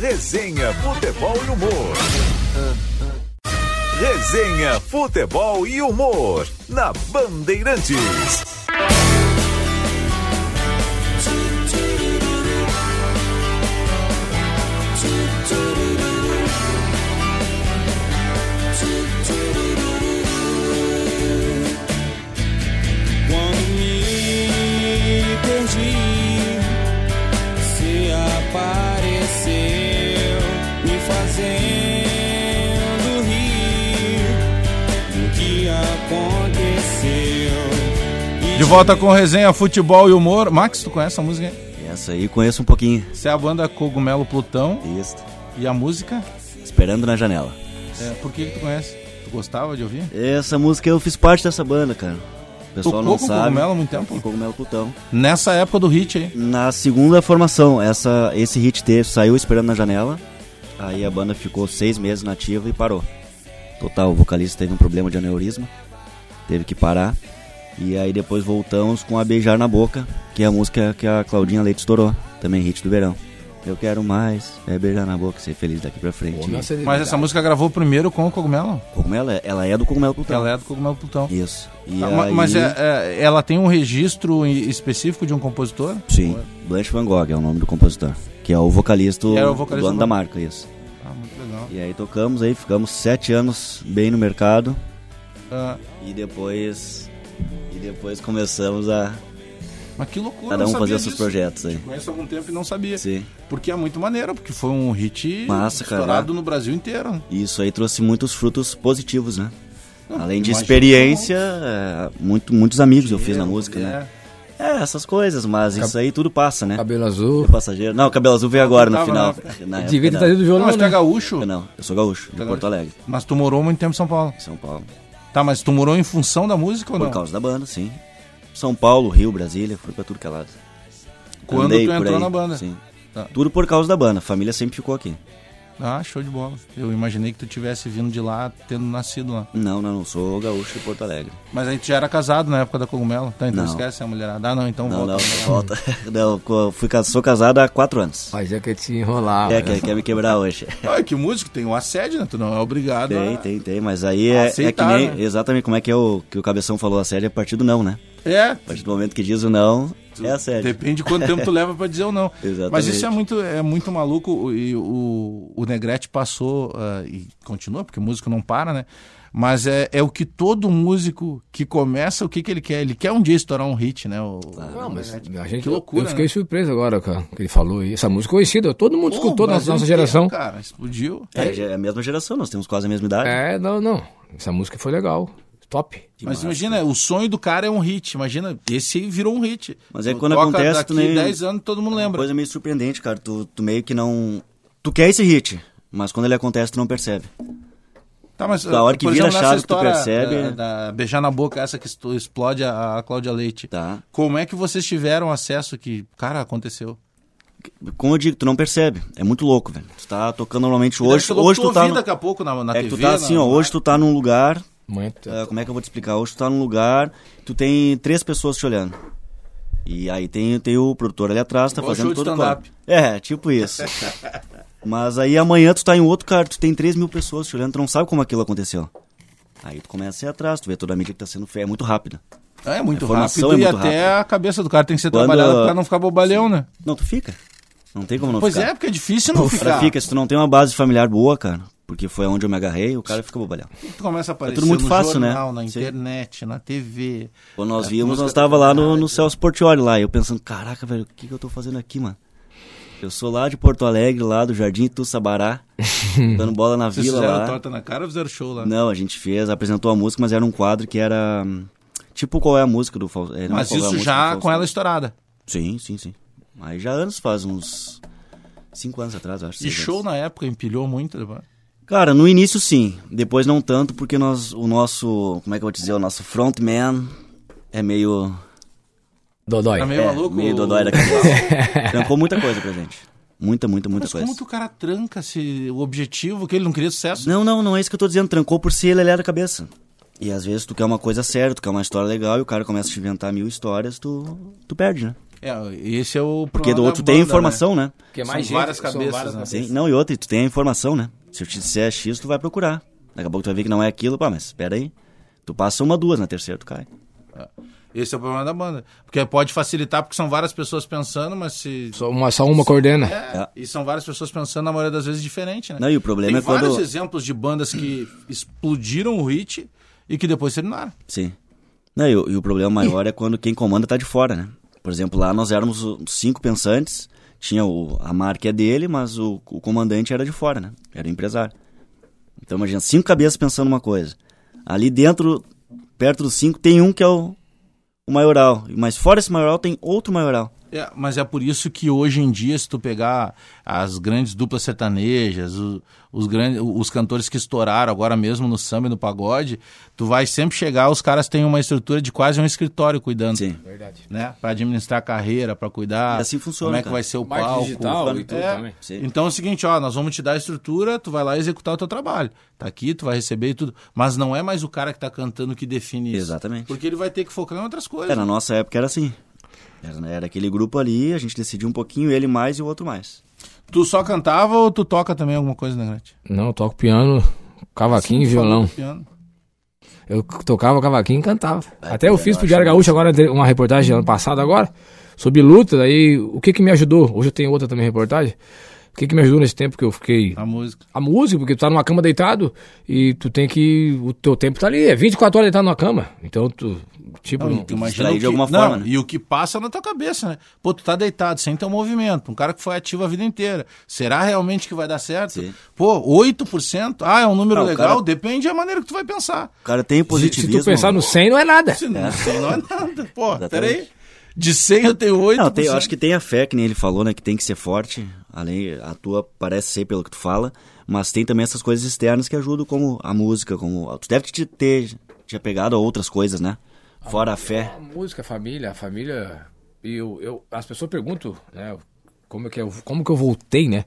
Resenha Futebol e Humor. Resenha Futebol e Humor na Bandeirantes. Apareceu, me fazendo rir do que aconteceu. De volta com resenha, futebol e humor. Max, tu conhece a música? aí? Essa aí conheço um pouquinho. Essa é a banda Cogumelo Plutão Isso. e a música. Esperando na janela. é, por que, que tu conhece? Tu gostava de ouvir? Essa música eu fiz parte dessa banda, cara. O pessoal não com sabe. Cogumelo há muito tempo? Com Cogumelo Plutão. Nessa época do hit aí. Na segunda formação, essa, esse hit teve, saiu esperando na janela. Aí a banda ficou seis meses nativa e parou. Total, o vocalista teve um problema de aneurisma. Teve que parar. E aí depois voltamos com a Beijar na Boca, que é a música que a Claudinha Leite estourou. Também hit do verão. Eu quero mais, é beijar na boca, ser feliz daqui pra frente. Pô, Mas celebridade. essa música gravou primeiro com o Cogumelo. Cogumelo, é- ela é do Cogumelo Plutão. Ela é do Cogumelo Plutão. Isso. E Tá, ma- aí- Mas é- é- ela tem um registro específico de um compositor? Sim, Blanche Van Gogh é o nome do compositor. Que é o vocalista, era o do vocalista dono do- da marca, isso. Ah, muito legal. E aí tocamos aí, ficamos sete anos bem no mercado. Ah, E depois. E depois começamos a mas que loucura, cada eu um não fazer os seus disso. projetos aí. Conheço há algum tempo e não sabia. Sim. Porque é muito maneiro, porque foi um hit Massa, cara. estourado no Brasil inteiro. isso aí trouxe muitos frutos positivos, né? Além de experiência, é, muito, muitos amigos eu fiz na música, né? É. É, essas coisas, mas isso aí tudo passa, né? Cabelo azul. É passageiro. Não, o cabelo azul veio agora no final. na- Devia ter não. trazido o Não, violão, mas tu é né? gaúcho, não, eu sou gaúcho, de Porto Alegre, mas tu morou muito tempo em São Paulo. São Paulo. Tá, mas tu morou em função da música ou Por não? causa da banda, sim. São Paulo, Rio, Brasília, fui pra tudo que é lado. Quando Andei tu entrou aí, na banda? Sim. Tá. Tudo por causa da banda, a família sempre ficou aqui. Ah, show de bola. Eu imaginei que tu tivesse vindo de lá, tendo nascido lá. Não, não, não, sou gaúcho de Porto Alegre. Mas aí tu já era casado na época da Cogumelo. Tá, então Não. esquece a mulherada. Ah, não, então Não, volta. não, volta. Não, fui, sou casado há quatro anos. Mas é que te enrolar. É, quer, quer me quebrar hoje. Ah, é que músico tem o assédio, né? Tu não é obrigado Tem, a... tem, tem, mas aí é, é que Aceitar, nem, né? exatamente como é que, é o, que o Cabeção falou a série, a partir do não, né? É, A partir do momento que diz o não, é a série. Depende de quanto tempo tu leva pra dizer ou não. Exatamente. Mas isso é muito, é muito maluco o- e o, o Negrete passou ah, e continua, porque o músico não para, né? Mas é, é o que todo músico que começa, o que, que ele quer? Ele quer um dia estourar um hit, né? O, Não, mas a gente, Que loucura, eu fiquei né? surpreso agora, cara, que ele falou aí. Essa música conhecida, todo mundo Pô, escutou o na nossa inteiro, geração. Cara, explodiu. É, é a mesma geração, nós temos quase a mesma idade. É, não, não. Essa música foi legal. Top. Mas imagina, o sonho do cara é um hit. Imagina, esse virou um hit. Mas é Tu quando toca acontece, daqui tu nem- 10 anos todo mundo Uma lembra. coisa meio surpreendente, cara. Tu, tu meio que não. Tu quer esse hit, mas quando ele acontece, tu não percebe. Tá, mas, Da hora que por vira exemplo, a chave tu percebe- Da, da beijar na boca, essa que explode a, a Cláudia Leite. Tá. Como é que vocês tiveram acesso que, cara, aconteceu? Como eu digo, tu não percebe. É muito louco, velho. Tu tá tocando normalmente hoje. Hoje tu ouvir tá. no- daqui a pouco na, na É TV. que tu tá assim, na- ó. Hoje tu tá num lugar. Muito. ah, como é que eu vou te explicar? Hoje tu tá num lugar, tu tem três pessoas te olhando. E aí tem, tem o produtor ali atrás, tá Igual fazendo todo o corre. É, tipo isso. Mas aí amanhã tu tá em outro cara, tu tem 3 mil pessoas te olhando, tu não sabe como aquilo aconteceu. Aí tu começa a ir atrás, tu vê toda a mídia que tá sendo feita, é muito rápido. É muito A informação rápido é e muito até rápida. a cabeça do cara tem que ser Quando- trabalhada pra não ficar bobalhão, né? Não, tu fica. Não tem como não Pois ficar. é, porque é difícil não O cara ficar. fica, se tu não tem uma base familiar boa, cara, porque foi onde eu me agarrei, o cara fica bobalhão. Tu começa a aparecer tudo muito no fácil, né? jornal, na Sim. internet, na TV. Quando nós É, vimos, música nós tava lá no, no Celso Portioli lá, e eu pensando, caraca, velho, o que, que eu tô fazendo aqui, mano? Eu sou lá de Porto Alegre, lá do Jardim Tuçabará, dando bola na Vocês vila fizeram lá. torta na cara ou fizeram show lá? Não, a gente fez, apresentou a música, mas era um quadro que era hum, tipo qual é a música do Faustão. É, é Mas é isso do já com ela estourada. Sim, sim, sim. Aí já anos, faz uns cinco anos atrás, eu acho. E show anos. na época empilhou muito. Né? Cara, no início sim, depois não tanto, porque nós, o nosso, como é que eu vou dizer, o nosso frontman é meio... Dodói. Tá meio é, maluco? meio dodói da cabeça. Trancou muita coisa pra gente. Muita, muita, muita Mas coisa. como que o cara tranca se o objetivo que ele não queria sucesso? Não, não, não é isso que eu tô dizendo. Trancou por ser ele da cabeça. E às vezes tu quer uma coisa séria, tu quer uma história legal e o cara começa a te inventar mil histórias, tu, tu perde, né? É, esse é o Porque do outro tem banda, informação, né? Porque São mais várias gente, são cabeças, várias né? cabeças. Sim, não, e outra, e tu tem a informação, né? Se eu te disser X, tu vai procurar. Daqui a pouco tu vai ver que não é aquilo, pá, mas espera aí. Tu passa uma, duas, na terceira tu cai. né? Esse é o problema da banda. Porque pode facilitar, porque são várias pessoas pensando, mas se. Só uma, só uma coordena. É, E são várias pessoas pensando, na maioria das vezes, diferente, né? Não, e o problema Tem é quando- vários exemplos de bandas que explodiram o hit e que depois terminaram. Sim. Não, e, o- e o problema maior é quando quem comanda tá de fora, né? Por exemplo, lá nós éramos os cinco pensantes, tinha o, a marca é dele, mas o, o comandante era de fora, né? Era o empresário. Então imagina, cinco cabeças pensando uma coisa. Ali dentro, perto dos cinco, tem um que é o, o maioral. Mas fora esse maioral tem outro maioral. É, mas é por isso que hoje em dia, se tu pegar as grandes duplas sertanejas, o- os, grandes, os cantores que estouraram agora mesmo no samba e no pagode, tu vai sempre chegar, os caras têm uma estrutura de quase um escritório cuidando. Sim. Verdade. Né? Pra administrar a carreira, pra cuidar. E assim funciona, Como é que cara. vai ser o Marketing palco. digital e tudo É. também. Sim. Então é o seguinte, ó, nós vamos te dar a estrutura, tu vai lá executar o teu trabalho. Tá aqui, tu vai receber e tudo. Mas não é mais o cara que tá cantando que define isso. Exatamente. Porque ele vai ter que focar em outras coisas. É, na nossa época era assim. Era, era aquele grupo ali, a gente decidia um pouquinho, ele mais e o outro mais. Tu só cantava ou tu toca também alguma coisa, né, Grande? Não, eu toco piano, cavaquinho e violão. Piano. Eu tocava cavaquinho e cantava. Até eu fiz pro Diário Gaúcho agora uma reportagem ano passado agora sobre luta. Aí o que que me ajudou? Hoje eu tenho outra também reportagem. O que que me ajudou nesse tempo que eu fiquei A música. a música, porque tu tá numa cama deitado e tu tem que. O teu tempo tá ali, é 24 horas deitado numa cama. Então tu. Tipo, Não, e imagina o de que, alguma não, forma, né? E o que passa na tua cabeça, né? Pô, tu tá deitado, sem teu movimento. Um cara que foi ativo a vida inteira. Será realmente que vai dar certo? Sim. Pô, 8%? Ah, é um número legal? cara- Depende da maneira que tu vai pensar. O cara tem o se, positivismo. se tu pensar no 100, não é nada. Se não, sem não é nada. Pô, Exatamente. peraí. De 100 eu tenho 8%. Não, tem, eu acho que tem a fé, que nem ele falou, né? Que tem que ser forte. Além, a tua parece ser pelo que tu fala. Mas tem também essas coisas externas que ajudam, como a música, como. Tu deve te ter, te apegado a outras coisas, né? Fora a fé. A música, a família, a família. E eu, eu, as pessoas perguntam, né? Como é que eu, como que eu voltei, né?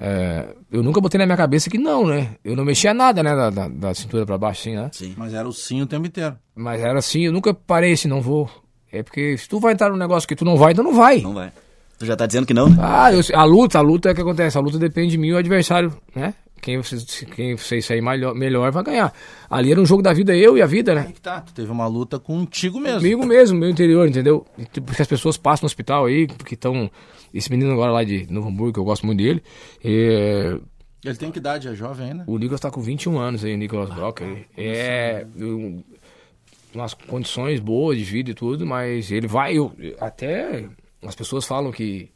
É, eu nunca botei na minha cabeça que não, né? Eu não mexia nada, né? Da, da, da cintura pra baixo, assim, né? Sim. Mas era o sim o tempo inteiro. Mas era assim, eu nunca parei assim, não vou. É porque se tu vai entrar num negócio que tu não vai, então não vai. Não vai. Tu já tá dizendo que não, né? Ah, eu, a luta, a luta é o que acontece. A luta depende de mim e o adversário, né? Quem você, quem você sair melhor, melhor vai ganhar. Ali era um jogo da vida, eu e a vida, né? Que tá, tu teve uma luta contigo mesmo. Comigo mesmo, meu interior, entendeu? E, tipo, Porque as pessoas passam no hospital aí, porque estão. Esse menino agora lá de Novo Hamburgo, que eu gosto muito dele. é, Ele tem que idade, é jovem ainda? o Nicolas tá com 21 anos aí, o Nicolas Brock. aí. É. eu- umas condições boas de vida e tudo, mas ele vai. Eu, até as pessoas falam que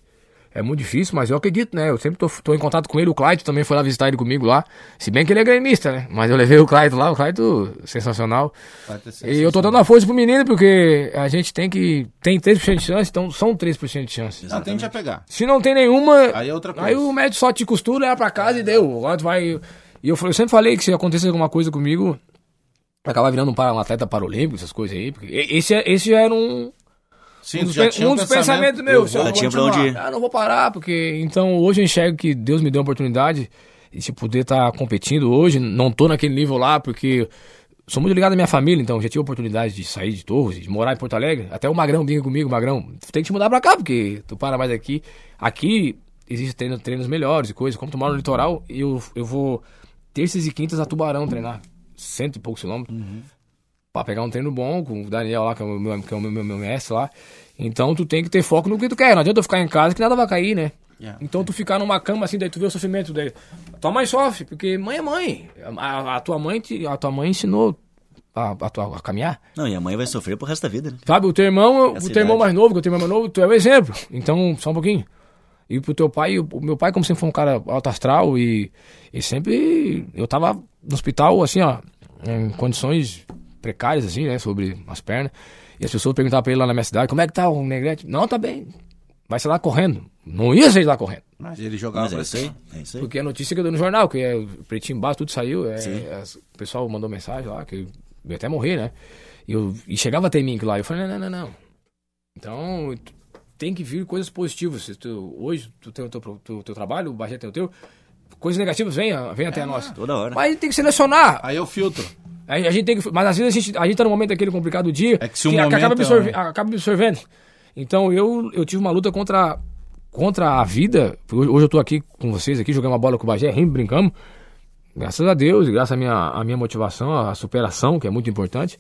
é muito difícil, mas eu acredito, né? Eu sempre tô, tô em contato com ele. O Clyde também foi lá visitar ele comigo lá. Se bem que ele é gremista, né? Mas eu levei o Clyde lá, o Clyde sensacional. Vai ter E eu tô dando a força pro menino porque a gente tem que. Tem 3% de chance, então são 3% de chance. Não, tende a pegar. Se não tem nenhuma. Aí é outra coisa. Aí o médico só te costura, leva pra casa e deu. Agora tu vai. E eu, eu sempre falei que se acontecer alguma coisa comigo, acabar virando um, para- um atleta paralímpico, essas coisas aí. Porque esse, é- esse já era um, Sim, um dos, já tinha um dos pensamento, pensamentos eu meus. Se eu tinha pra onde ir. Ah, não vou parar, porque. Então hoje eu enxergo que Deus me deu a oportunidade de se poder estar competindo hoje. Não tô naquele nível lá, porque. Sou muito ligado à minha família, então já tive a oportunidade de sair de Torres, de morar em Porto Alegre. Até o Magrão vinha comigo, Magrão, tem que te mudar pra cá, porque tu para mais aqui. Aqui existem treino, treinos melhores e coisas. Como tu mora no litoral, eu, eu vou terças e quintas a Tubarão treinar. Cento e poucos quilômetros. Pra pegar um treino bom com o Daniel lá, que é o meu, que é o meu, meu- meu mestre lá. Então tu tem que ter foco no que tu quer. Não adianta eu ficar em casa que nada vai cair, né? Yeah. Então tu ficar numa cama assim, daí tu vê o sofrimento daí. Tua mãe sofre, porque mãe é mãe. A, a tua mãe te- a tua mãe ensinou a, a tua a caminhar. Não, e a mãe vai sofrer pro resto da vida, né? Sabe, o teu irmão, Essa o teu irmão idade. mais novo, que o teu irmão mais novo, tu é o exemplo. Então, só um pouquinho. E pro teu pai, o meu pai, como sempre foi um cara alto astral, e, e sempre. Eu tava no hospital, assim, ó, em condições precárias, assim, né, sobre as pernas. E as pessoas perguntavam pra ele lá na minha cidade: como é que tá o Negrete? Não, tá bem. Vai ser lá correndo. Não ia ser lá correndo. Mas ele jogava Mas é isso aí. É isso aí. Porque a notícia que eu dei no jornal, que é o pretinho baixo, tudo saiu. É, as- o pessoal mandou mensagem lá, que eu ia até morrer, né? E, eu, e chegava até mim que lá. Eu falei, não, não, não, não. Então, tem que vir coisas positivas. Se tu- hoje tu tem o teu, teu, teu trabalho, o Bagé tem o teu. Coisas negativas vêm, vêm até nós. Toda hora. Mas tem que selecionar. Aí eu filtro. A, a gente tem que, mas às vezes a gente, a gente tá num momento aquele complicado do dia É que se a- momento acaba, é- absorve, acaba absorvendo. Então eu, eu tive uma luta contra, contra a vida. Hoje eu tô aqui com vocês, aqui jogando uma bola com o Bagé, rindo, brincamos. Graças a Deus, graças à minha, à minha motivação, à superação, que é muito importante.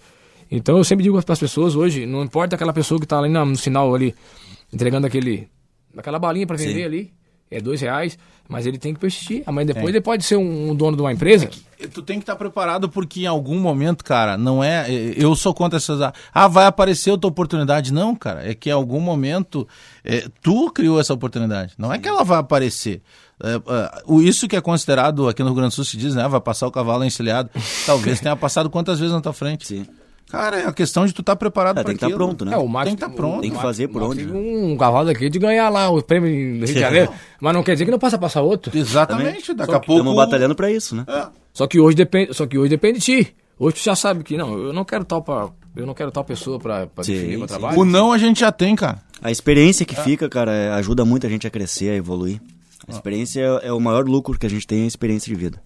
Então eu sempre digo para as pessoas hoje, não importa aquela pessoa que tá ali na- no sinal ali, entregando aquele, aquela balinha para vender Sim. ali, é dois reais, mas ele tem que persistir. Amanhã depois ele pode ser um, um dono de uma empresa. Tu tem que estar preparado porque em algum momento, cara, não é. Eu sou contra essas. Ah, vai aparecer outra oportunidade. Não, cara. É que em algum momento é, tu criou essa oportunidade. Não é que ela vai aparecer. É, é, o- isso que é considerado aqui no Rio Grande do Sul se diz, né? Vai passar o cavalo encilhado. Talvez tenha passado quantas vezes na tua frente. Sim. Cara, é a questão de tu estar preparado É, para tem que estar pronto, né? É, o Max Tem que tá pronto. Tem que fazer por onde, Teve um cavalo daqui de ganhar lá o prêmio do Rio de Janeiro. mas não quer dizer que não passa a passar outro. Exatamente. Daqui a pouco. Estamos batalhando pra isso, né? É. Só que hoje depende, só que hoje depende de ti. Hoje tu já sabe que não, eu não quero tal para, eu não quero tal pessoa para Sim, definir meu trabalho. O não a gente já tem, cara. A experiência que fica, cara, é- ajuda muito a gente a crescer, a evoluir. A experiência é, é o maior lucro que a gente tem, é a experiência de vida.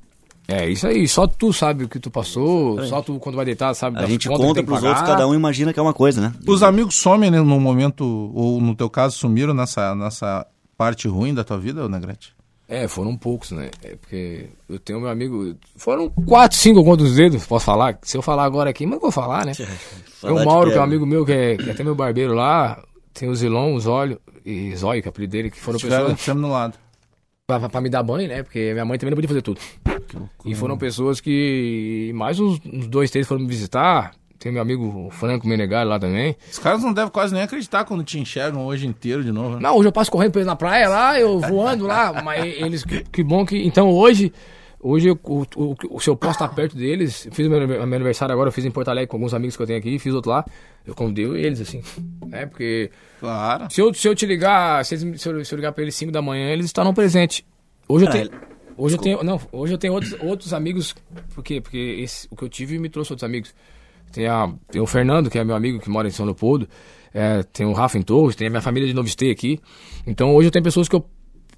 É isso aí, só tu sabe o que tu passou, só tu quando vai deitar sabe A gente conta pros outros, cada um imagina que é uma coisa, né? Os amigos somem né, no momento, ou no teu caso, sumiram nessa, nessa parte ruim da tua vida, Negrete? É, foram poucos, né? É porque eu tenho meu amigo. Foram quatro, cinco contra os dedos, posso falar? Se eu falar agora aqui, mas eu vou falar, né? Tem o Mauro, que é um amigo meu, que é, que é até meu barbeiro lá. Tem o Zilon, o Zólio e Zóio, que é o apelido dele, que foram Tiveram pessoas no lado. Pra, pra- me dar banho, né? Porque minha mãe também não podia fazer tudo. E foram pessoas que. Mais uns, uns dois, três foram me visitar. Tem meu amigo Franco Menegali lá também. Os caras não devem quase nem acreditar quando te enxergam hoje inteiro de novo. né? Não, hoje eu passo correndo pra eles na praia lá, eu voando lá, mas eles, que, que bom que. Então hoje, hoje eu- o, o, se eu posso estar perto deles, fiz o meu, meu aniversário agora, eu fiz em Porto Alegre com alguns amigos que eu tenho aqui, fiz outro lá, eu convidei eles, assim, né? Porque Claro. se eu, se eu te ligar, se, eles- se eu, se eu ligar pra eles 5 da manhã, eles estarão presentes. Hoje eu tenho. Hoje eu tenho. Não, hoje eu tenho outros, outros amigos. Por quê? Porque esse, o que eu tive me trouxe outros amigos. Tem, a, tem o Fernando, que é meu amigo que mora em São Leopoldo. É, tem o Rafa em Torres, tem a minha família de Novo Estê aqui. Então hoje eu tenho pessoas que eu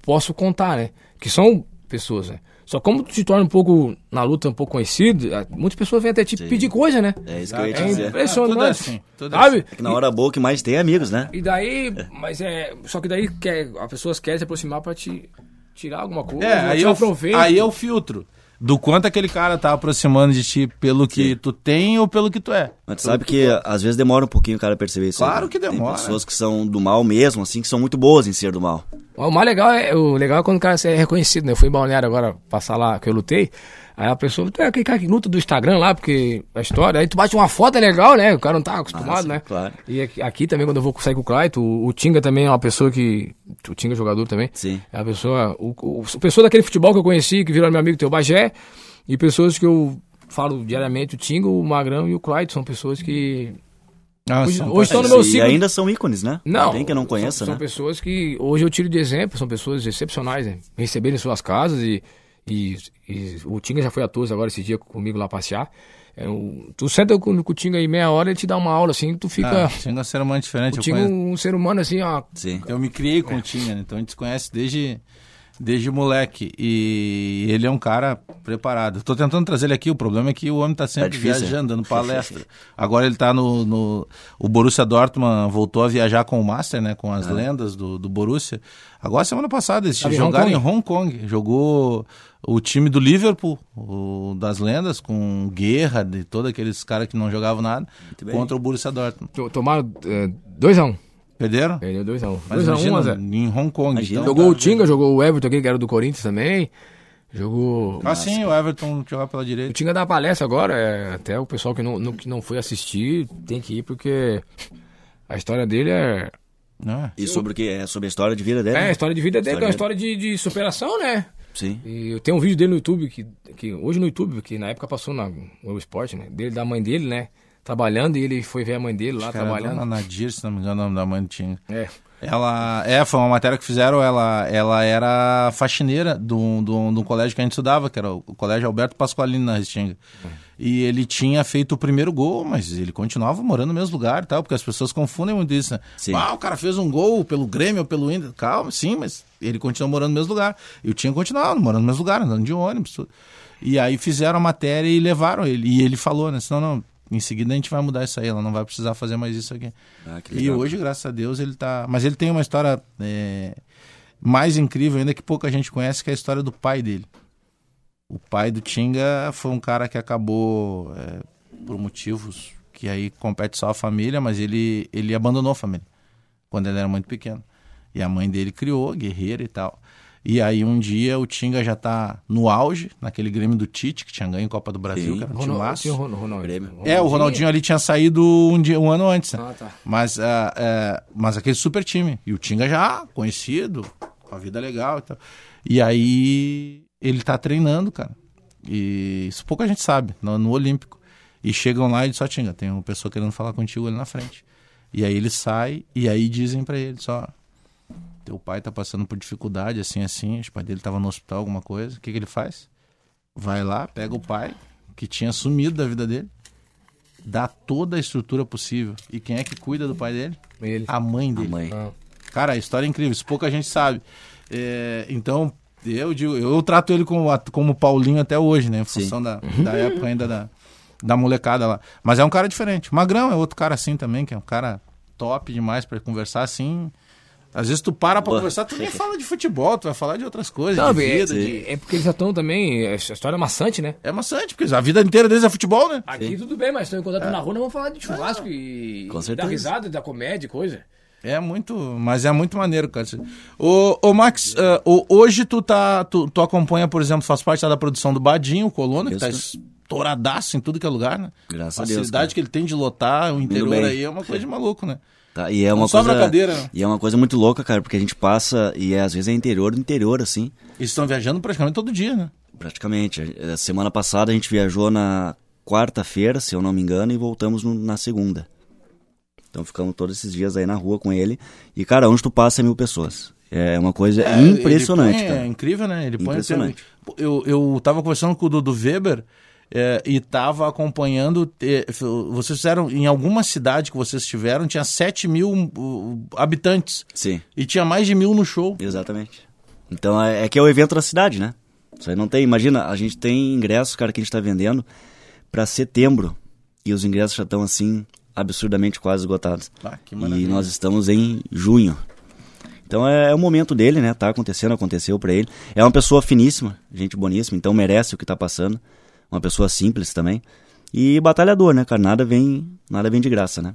posso contar, né? Que são pessoas, né? Só como tu se torna um pouco, na luta, um pouco conhecido, é, muitas pessoas vêm até te pedir coisa, né? É isso que eu ia te É dizer. impressionante. tudo é assim, tudo é sabe? É que na hora boa que mais tem amigos, né? E daí, mas é. Só que daí quer, as pessoas querem se aproximar pra te tirar alguma coisa. É, aí, é um o, proveito. aí é o filtro. Do quanto aquele cara tá aproximando de ti pelo que tu tem ou pelo que tu é. Mas tu sabe que às vezes demora um pouquinho o cara perceber isso. Claro né? que demora. Tem pessoas que são do mal mesmo, assim, que são muito boas em ser do mal. O mais legal é, o legal é quando o cara é reconhecido, né? Eu fui em Balneário agora, passar lá, que eu lutei. Aí a pessoa, tu é aquele cara que luta do Instagram lá, porque a história. Aí tu bate uma foto, é legal, né? O cara não tá acostumado, Ah, sim, né? claro. E aqui, aqui também, quando eu vou sair com o Claito, o, o Tinga também é uma pessoa que. O Tinga é jogador também. Sim. É a pessoa. O, o, o- pessoa daquele futebol que eu conheci, que virou meu amigo, teu Bagé. E pessoas que eu falo diariamente, o Tinga, o Magrão e o Claito, são pessoas que. Ah, Hoje- são hoje estão no meu e ciclo. ainda são ícones, né? Não. Tem que não conheça, são, São né? pessoas que hoje eu tiro de exemplo, são pessoas excepcionais, né? Receberem suas casas e, e, e o Tinga já foi a todos agora esse dia comigo lá passear. É, o- tu senta com, com o Tinga aí meia hora, ele te dá uma aula assim, tu fica. Ah, Tinga é um ser humano diferente. o Tinga é conheço. um ser humano assim, ó. Sim. Eu me criei com o Tinga, né? então a gente se conhece desde, desde moleque. E ele é um cara preparado. Tô tentando trazer ele aqui, o problema é que o homem tá sempre difícil, viajando, dando palestra. Agora ele tá no, no. O Borussia Dortmund voltou a viajar com o Master, né? Com as lendas do, do Borussia. Agora, semana passada, eles Hong jogaram em Kong. Hong Kong. Jogou o time do Liverpool, o das lendas, com Guerra, de todos aqueles caras que não jogavam nada, contra o Borussia Dortmund. to- Tomaram 2x1. Perderam? Perdeu 2x1. Mas 2x1, imagina, Zé. em Hong Kong. Imagina. então, Jogou o Tinga, jogou o Everton aqui, que era do Corinthians também. Jogou. Ah, sim, o Everton jogar pela O direita. Tinga dá palestra agora, é, até o pessoal que não, não, que não foi assistir tem que ir, porque a história dele é. Né? E sobre o que? É sobre a história de vida dele? É, a história de vida dele, é uma História história de, de superação, né? Sim. E eu tenho um vídeo dele no YouTube, que, que hoje no YouTube, que na época passou na, no esporte, né? Dele, da mãe dele, né? Trabalhando e ele foi ver a mãe dele lá trabalhando. Nadir, se não me engano, o nome da mãe do Tinga. É. Ela, é, foi uma matéria que fizeram, ela, ela era faxineira de um, de, um, colégio que a gente estudava, que era o Colégio Alberto Pasqualini na Restinga. E ele tinha feito o primeiro gol, mas ele continuava morando no mesmo lugar e tal, porque as pessoas confundem muito isso, né? Sim. Ah, o cara fez um gol pelo Grêmio ou pelo Inter. Calma, sim, mas ele continuou morando no mesmo lugar. E o Tinha continuava morando no mesmo lugar, andando de ônibus. Tudo. E aí fizeram a matéria e levaram ele. E ele falou, né? Senão, não, em seguida a gente vai mudar isso aí, ela não vai precisar fazer mais isso aqui. Ah, E hoje, graças a Deus, ele tá. Mas ele tem uma história é, mais incrível ainda que pouca gente conhece, que é a história do pai dele. O pai do Tinga foi um cara que acabou é, por motivos que aí compete só a família, mas ele, ele abandonou a família quando ele era muito pequeno. E a mãe dele criou, guerreira e tal. E aí um dia o Tinga já tá no auge, naquele Grêmio do Tite, que tinha ganho Copa do Brasil, Sim. Ronaldo, timaço. tinha o Ron- Ronaldo. Grêmio. É, o Ronaldinho ali tinha saído um, dia, um ano antes, né? Ah, tá. Mas, ah, é, mas aquele super time. E o Tinga já conhecido, com a vida legal e tal. E aí ele tá treinando, cara. E isso pouca gente sabe, no, no Olímpico. E chegam lá e dizem, só Tinga, tem uma pessoa querendo falar contigo ali na frente. E aí ele sai e aí dizem pra ele, só, teu pai tá passando por dificuldade, assim, assim, o pai dele tava no hospital, alguma coisa. O que que ele faz? Vai lá, pega o pai, que tinha sumido da vida dele, dá toda a estrutura possível. E quem é que cuida do pai dele? Ele. A mãe A dele. mãe. Ah. Cara, a história é incrível, isso pouca gente sabe. É, então, eu digo, eu trato ele como, como Paulinho até hoje, né? Em função da, da época ainda da, da molecada lá. Mas é um cara diferente. Magrão é outro cara assim também, que é um cara top demais pra conversar assim. Às vezes tu para pra Boa. conversar, tu nem fala de futebol, tu vai falar de outras coisas, Não, de é, vida, de... é porque eles já estão também. A história é maçante, né? É maçante, porque a vida inteira deles é futebol, né? Aqui tudo bem, mas estão encontrando na rua, não vamos falar de churrasco e. Com da certeza. risada, da comédia, coisa. É muito, mas é muito maneiro, cara. Ô, ô Max, ô, hoje tu tá, tu, tu acompanha, por exemplo, faz parte da produção do Badinho, o Coluna, que tá estouradaço em tudo que é lugar, né? Graças a a Deus, facilidade cara. que ele tem de lotar o interior aí é uma coisa de maluco, né? Tá, e é uma sobra coisa. cadeira, né? E é uma coisa muito louca, cara, porque a gente passa e é, às vezes é interior do interior, assim, Eles estão viajando praticamente todo dia, né? praticamente. A semana passada a gente viajou na quarta-feira, se eu não me engano, e voltamos no- na segunda. Então ficamos todos esses dias aí na rua com ele. E, cara, onde tu passa é mil pessoas. É uma coisa É, impressionante, põe- cara. É incrível, né? Ele põe Impressionante. Eu, eu tava conversando com o Dudu Weber é, e tava acompanhando. é, vocês fizeram, em alguma cidade que vocês tiveram, tinha 7 mil uh, habitantes. Sim, E tinha mais de mil no show. exatamente. Então é, é que é o evento da cidade, né? Isso aí não tem. Imagina, a gente tem ingressos, cara, que a gente tá vendendo pra setembro. E os ingressos já estão assim, absurdamente quase esgotados. Ah, que E nós estamos em junho. Então é, é o momento dele, né? Tá acontecendo, aconteceu pra ele. É uma pessoa finíssima, gente boníssima, então merece o que tá passando. Uma pessoa simples também. E batalhador, né, cara? Nada vem, nada vem de graça, né?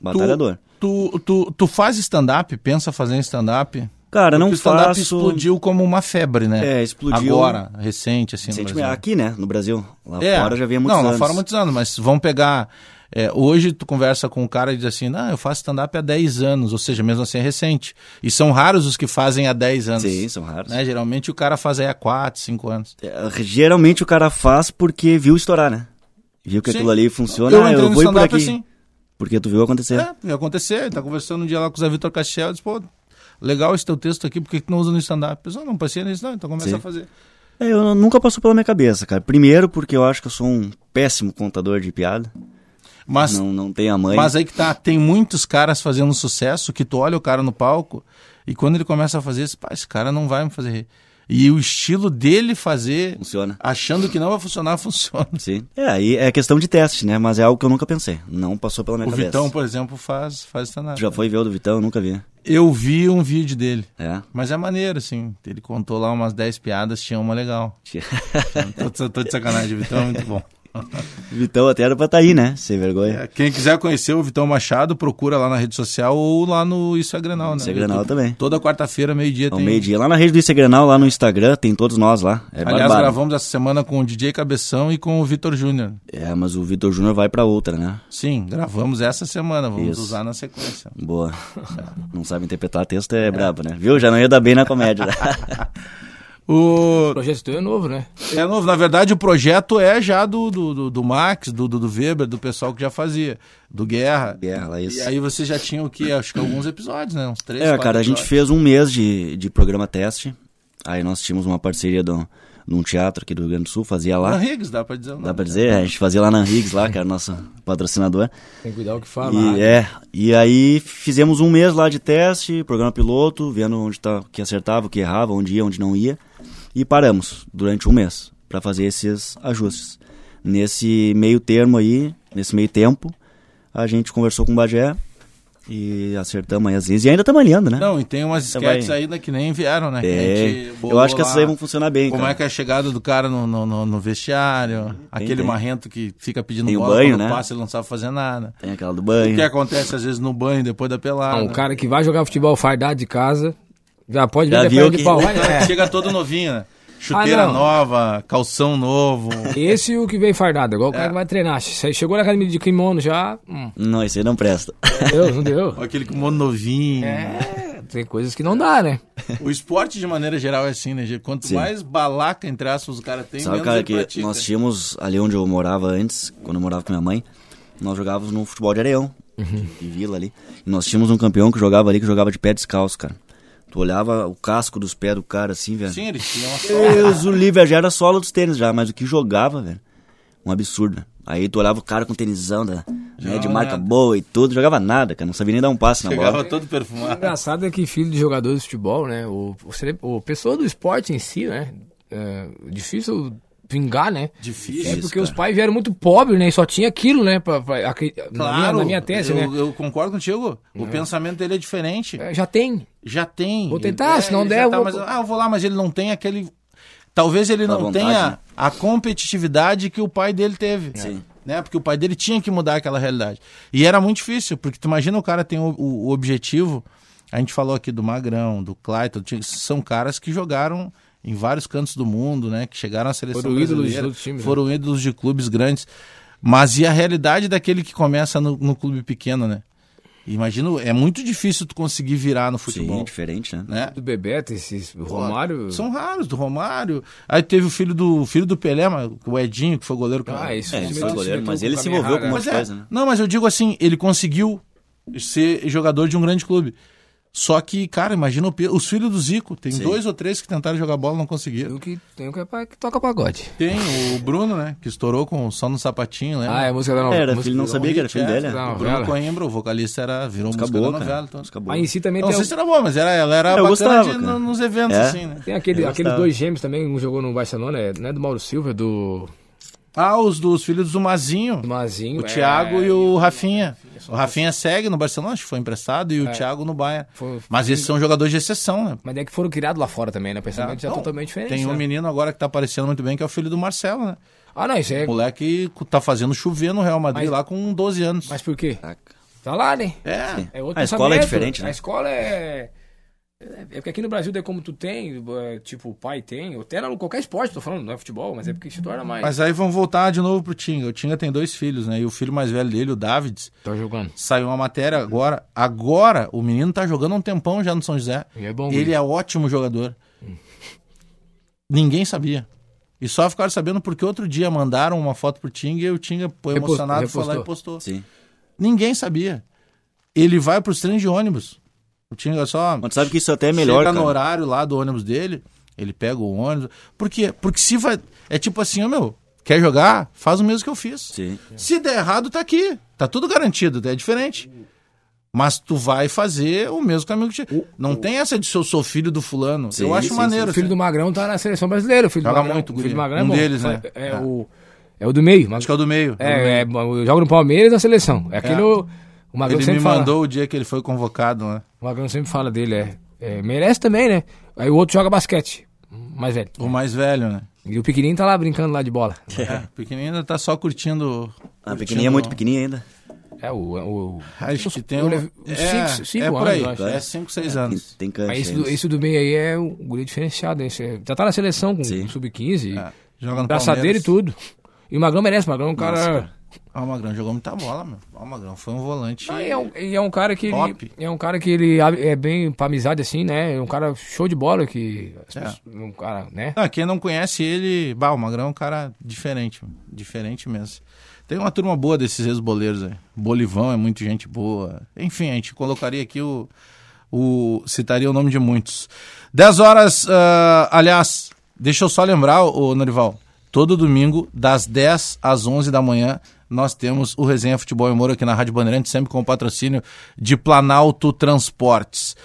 Batalhador. Tu, tu, tu faz stand-up? Pensa fazer stand-up? Cara, não Porque o stand-up faço. explodiu como uma febre, né? É, explodiu. Agora, recente, assim, Brasil. aqui, né? No Brasil. Lá É. fora já há muitos Não, anos. lá fora muitos anos, mas vamos pegar... é, hoje tu conversa com um cara e diz assim, não, eu faço stand-up há 10 anos, ou seja, mesmo assim é recente. E são raros os que fazem há 10 anos. Sim, são raros. Né? Geralmente o cara faz aí há 4, 5 anos. É, Geralmente o cara faz porque viu estourar, né? Viu que Sim. aquilo ali funciona, eu ah, eu vou ir por aqui. assim. Porque tu viu acontecer. É, ia acontecer, tá conversando um dia lá com o Zé Vitor Castel, disse, pô, legal esse teu texto aqui, por que que tu não usa no stand-up? Pessoal, não passei nisso não, então começa Sim. a fazer. É, eu nunca passou pela minha cabeça, cara. Primeiro porque eu acho que eu sou um péssimo contador de piada. Mas, Não, não tenho a mãe. mas aí que tá, tem muitos caras fazendo sucesso que tu olha o cara no palco e quando ele começa a fazer, isso, pá, esse cara não vai me fazer rir. E o estilo dele fazer, Funciona. achando que não vai funcionar, funciona. Sim. É, aí é questão de teste, né? Mas é algo que eu nunca pensei. Não passou pela minha O cabeça. Vitão, por exemplo, faz, faz stand-up. Já foi ver o do Vitão? Eu nunca vi. Eu vi um vídeo dele. É. Mas é maneiro, assim. Ele contou lá umas 10 piadas, tinha uma legal. tô, tô de sacanagem, o Vitão é muito bom. Vitão até era pra estar aí, né? Sem vergonha. É, quem quiser conhecer o Vitão Machado, procura lá na rede social ou lá no Isso é Grenal, né? Isso é Grenal também. Toda quarta-feira, meio-dia tem. meio-dia. Lá na rede do Instagram, lá no Instagram, tem todos nós lá. É Aliás, gravamos essa semana com o DJ Cabeção e com o Vitor Júnior. É, mas o Vitor Júnior vai pra outra, né? Sim, gravamos essa semana, vamos Isso. usar na sequência. Boa. Não sabe interpretar texto é, brabo, né? Viu? Já não ia dar bem na comédia. né? O... O projeto teu é novo, né? É novo, na verdade o projeto é já do, do, do, do Max, do, do, Weber, do pessoal que já fazia, do Guerra. Guerra, lá isso. E aí você já tinha o quê? Acho que alguns episódios, né? Uns três, É, cara, a gente episódios. fez um mês de, de programa teste. Aí nós tínhamos uma parceria do, num teatro aqui do Rio Grande do Sul, fazia lá. Na Riggs, dá pra dizer o nome. Dá pra dizer? A gente fazia lá na Riggs, lá, que era nosso patrocinador. Tem que cuidar o que fala. E, é, e aí fizemos um mês lá de teste, programa piloto, vendo onde tá, o que acertava, o que errava, onde ia, onde não ia. E paramos durante um mês para fazer esses ajustes. Nesse meio termo aí, nesse meio tempo, a gente conversou com o Bagé e acertamos aí as linhas. E ainda estamos alinhando, né? Não, e tem umas sketches vai- ainda que nem vieram, né? Que a É, gente eu acho que essas aí vão funcionar bem, Como cara. é que é a chegada do cara no, no, no- no vestiário, aquele tem. marrento que fica pedindo Tem o bola banho, quando né? passa ele não sabe fazer nada. Tem aquela do O banho. que acontece às vezes no banho depois da pelada. Ah, um cara que vai jogar futebol fardado de casa, já pode Já vir de viu perna de que- pau. É. que chega todo novinho, né? Chuteira Ah, nova, calção novo. Esse e o que vem fardado, igual o É. cara que vai treinar. Se chegou na academia de kimono já. Hum, Não, isso aí não presta. deu, não deu. Aquele com mono novinho. É, tem coisas que não dá, né? O esporte, de maneira geral, é assim, né? Gê? Quanto Sim. mais balaca, entre aspas, o cara tem, Sabe, menos cara, ele que pratica. nós tínhamos ali onde eu morava antes, quando eu morava com minha mãe, nós jogávamos no futebol de areião, Uhum. de vila ali. E nós tínhamos um campeão que jogava ali, que jogava de pé descalço, cara. Tu olhava o casco dos pés do cara assim, velho. Sim, eles tinham uma sola. Deus, o livre já era sola dos tênis já, mas o que jogava, velho, um absurdo. né? Aí tu olhava o cara com tênisão da, né, de Jogava marca nada. boa e tudo, jogava nada, cara, não sabia nem dar um passe na Chegava bola. todo O perfumado. engraçado é que filho de jogador de futebol, né? O, o, o pessoa do esporte em si, né? É difícil vingar, né? Difícil. É porque cara. os pais vieram muito pobres, né? E só tinha aquilo, né? Pra, pra- acri- na, minha, na minha tese, eu, né? eu concordo contigo. O pensamento dele é diferente. É, já tem. Já tem. Vou tentar, se não der, tá, vou- mas, ah, eu vou lá, mas ele não tem aquele. Talvez ele não vontade, tenha né? a competitividade que o pai dele teve. Sim. Né? Porque o pai dele tinha que mudar aquela realidade. E era muito difícil, porque tu imagina o cara tem o, o- o objetivo. A gente falou aqui do Magrão, do Clayton, são caras que jogaram em vários cantos do mundo, né? Que chegaram à seleção Foram ídolos de brasileira, outros times, né? foram ídolos de clubes grandes. Mas e a realidade daquele que começa no, no clube pequeno, né? Imagina, é muito difícil tu conseguir virar no futebol. Sim, diferente, né? né? Do Bebeto, esses Romário. São raros, do Romário. Aí teve o filho do filho do Pelé, mas o Edinho, que foi goleiro. Ah, isso É, ele foi goleiro, mas ele se envolveu com né? é, coisa, né? não, mas eu digo assim, ele conseguiu ser jogador de um grande clube. Só que, cara, imagina o os filhos do Zico. Tem Sim. dois ou três que tentaram jogar bola e não conseguiram. Tem um que, tem um que, é que toca pagode. Tem o Bruno, né? Que estourou com só no sapatinho, lembra? Ah, é a música da novela. Era, música- filho, não sabia que era filho É, dele. O novela. Bruno Coimbra, o vocalista, era, virou Música música boa, da novela. Então. Música boa. Mas em si também Não tem, sei o- se era boa, mas era, ela era Eu bacana gostava, de- nos eventos, É. assim, né? tem aquele, aqueles dois gêmeos também, um jogou no Barcelona, é, não é do Mauro Silva, é do, Ah, os dos filhos do Mazinho. do Mazinho. O é, Thiago e o Rafinha. O Rafinha segue no Barcelona, acho que foi emprestado, e o Thiago no. Foi- Mas esses são jogadores de exceção, né? Mas é que foram criados lá fora também, né? O pensamento já é Então, totalmente diferente. Tem um né? menino agora que tá aparecendo muito bem, que é o filho do Marcelo, né? Ah, não, isso é. O moleque tá fazendo chover no Real Madrid Mas- lá com 12 anos. Mas por quê? Tá lá, né? É. É outro A escola é diferente, né? A escola é. É porque aqui no Brasil, daí como tu tem, é, tipo, o pai tem, ou até em qualquer esporte, tô falando, não é futebol, mas é porque se torna mais. Mas aí vamos voltar de novo pro Tinga. O Tinga tem dois filhos, né? E o filho mais velho dele, o Davids, Tá jogando. saiu uma matéria agora. Agora, o menino tá jogando há um tempão já no São José. E é bom, Ele é ótimo jogador. Ninguém sabia. E só ficaram sabendo porque outro dia mandaram uma foto pro Tinga e o Tinga, pô, emocionado, foi lá e repostou. postou. Sim. Ninguém sabia. Ele vai pros trens de ônibus. O Tinga só. Mas sabe que isso até é melhor, Chega cara. no horário lá do ônibus dele, ele pega o ônibus. Por quê? Porque se vai. É tipo assim, ó, meu, quer jogar? Faz o mesmo que eu fiz. Sim. Se der errado, tá aqui. Tá tudo garantido, é diferente. Mas tu vai fazer o mesmo caminho que te... Não tem essa de se eu sou filho do fulano. Sim, eu acho sim, maneiro. O filho assim. do Magrão tá na seleção brasileira. O filho Joga do Magrão, muito, o filho do Magrão é Um bom. deles, né? É, É. o. É o do meio. Acho que é o do meio. É, é, joga no Palmeiras na seleção. É aquele. O, Magrão Ele sempre me fala. mandou o dia que ele foi convocado, né? O Magrão sempre fala dele, é, é, Merece também, né? Aí o outro joga basquete. Mais velho. O mais velho, né? E o pequenininho tá lá brincando lá de bola. É, o pequenininho ainda tá só curtindo. A curtindo- pequenininha é muito pequenininha ainda. É o. o Acho que tem Eu um... levo- uns é, cinco- cinco é por aí. É 5, 6 Tem, anos. tem mas esse, do, esse do meio aí é um guri diferenciado. Esse é- já tá na seleção com Sim. sub-15. É, joga no Braçadeira e tudo. E o Magrão merece. O Magrão é um cara. Nossa, Ah, o Magrão jogou muita bola, meu. Ah, o Magrão foi um volante. Não, e é, um, e é um cara que ele, Top. é um cara que ele é bem pra amizade assim, né? É um cara show de bola que É. pessoas- um cara, né? Ah, quem não conhece ele, bah, o Magrão é um cara diferente, diferente mesmo. Tem uma turma boa desses ex-boleiros aí. Bolivão é muito gente boa. Enfim, a gente colocaria aqui o. o citaria o nome de muitos. 10 horas, ah, aliás, deixa eu só lembrar, o Norival. Todo domingo, das 10 às 11 da manhã, nós temos o Resenha Futebol e Humor aqui na Rádio Bandeirante, sempre com o patrocínio de Planalto Transportes.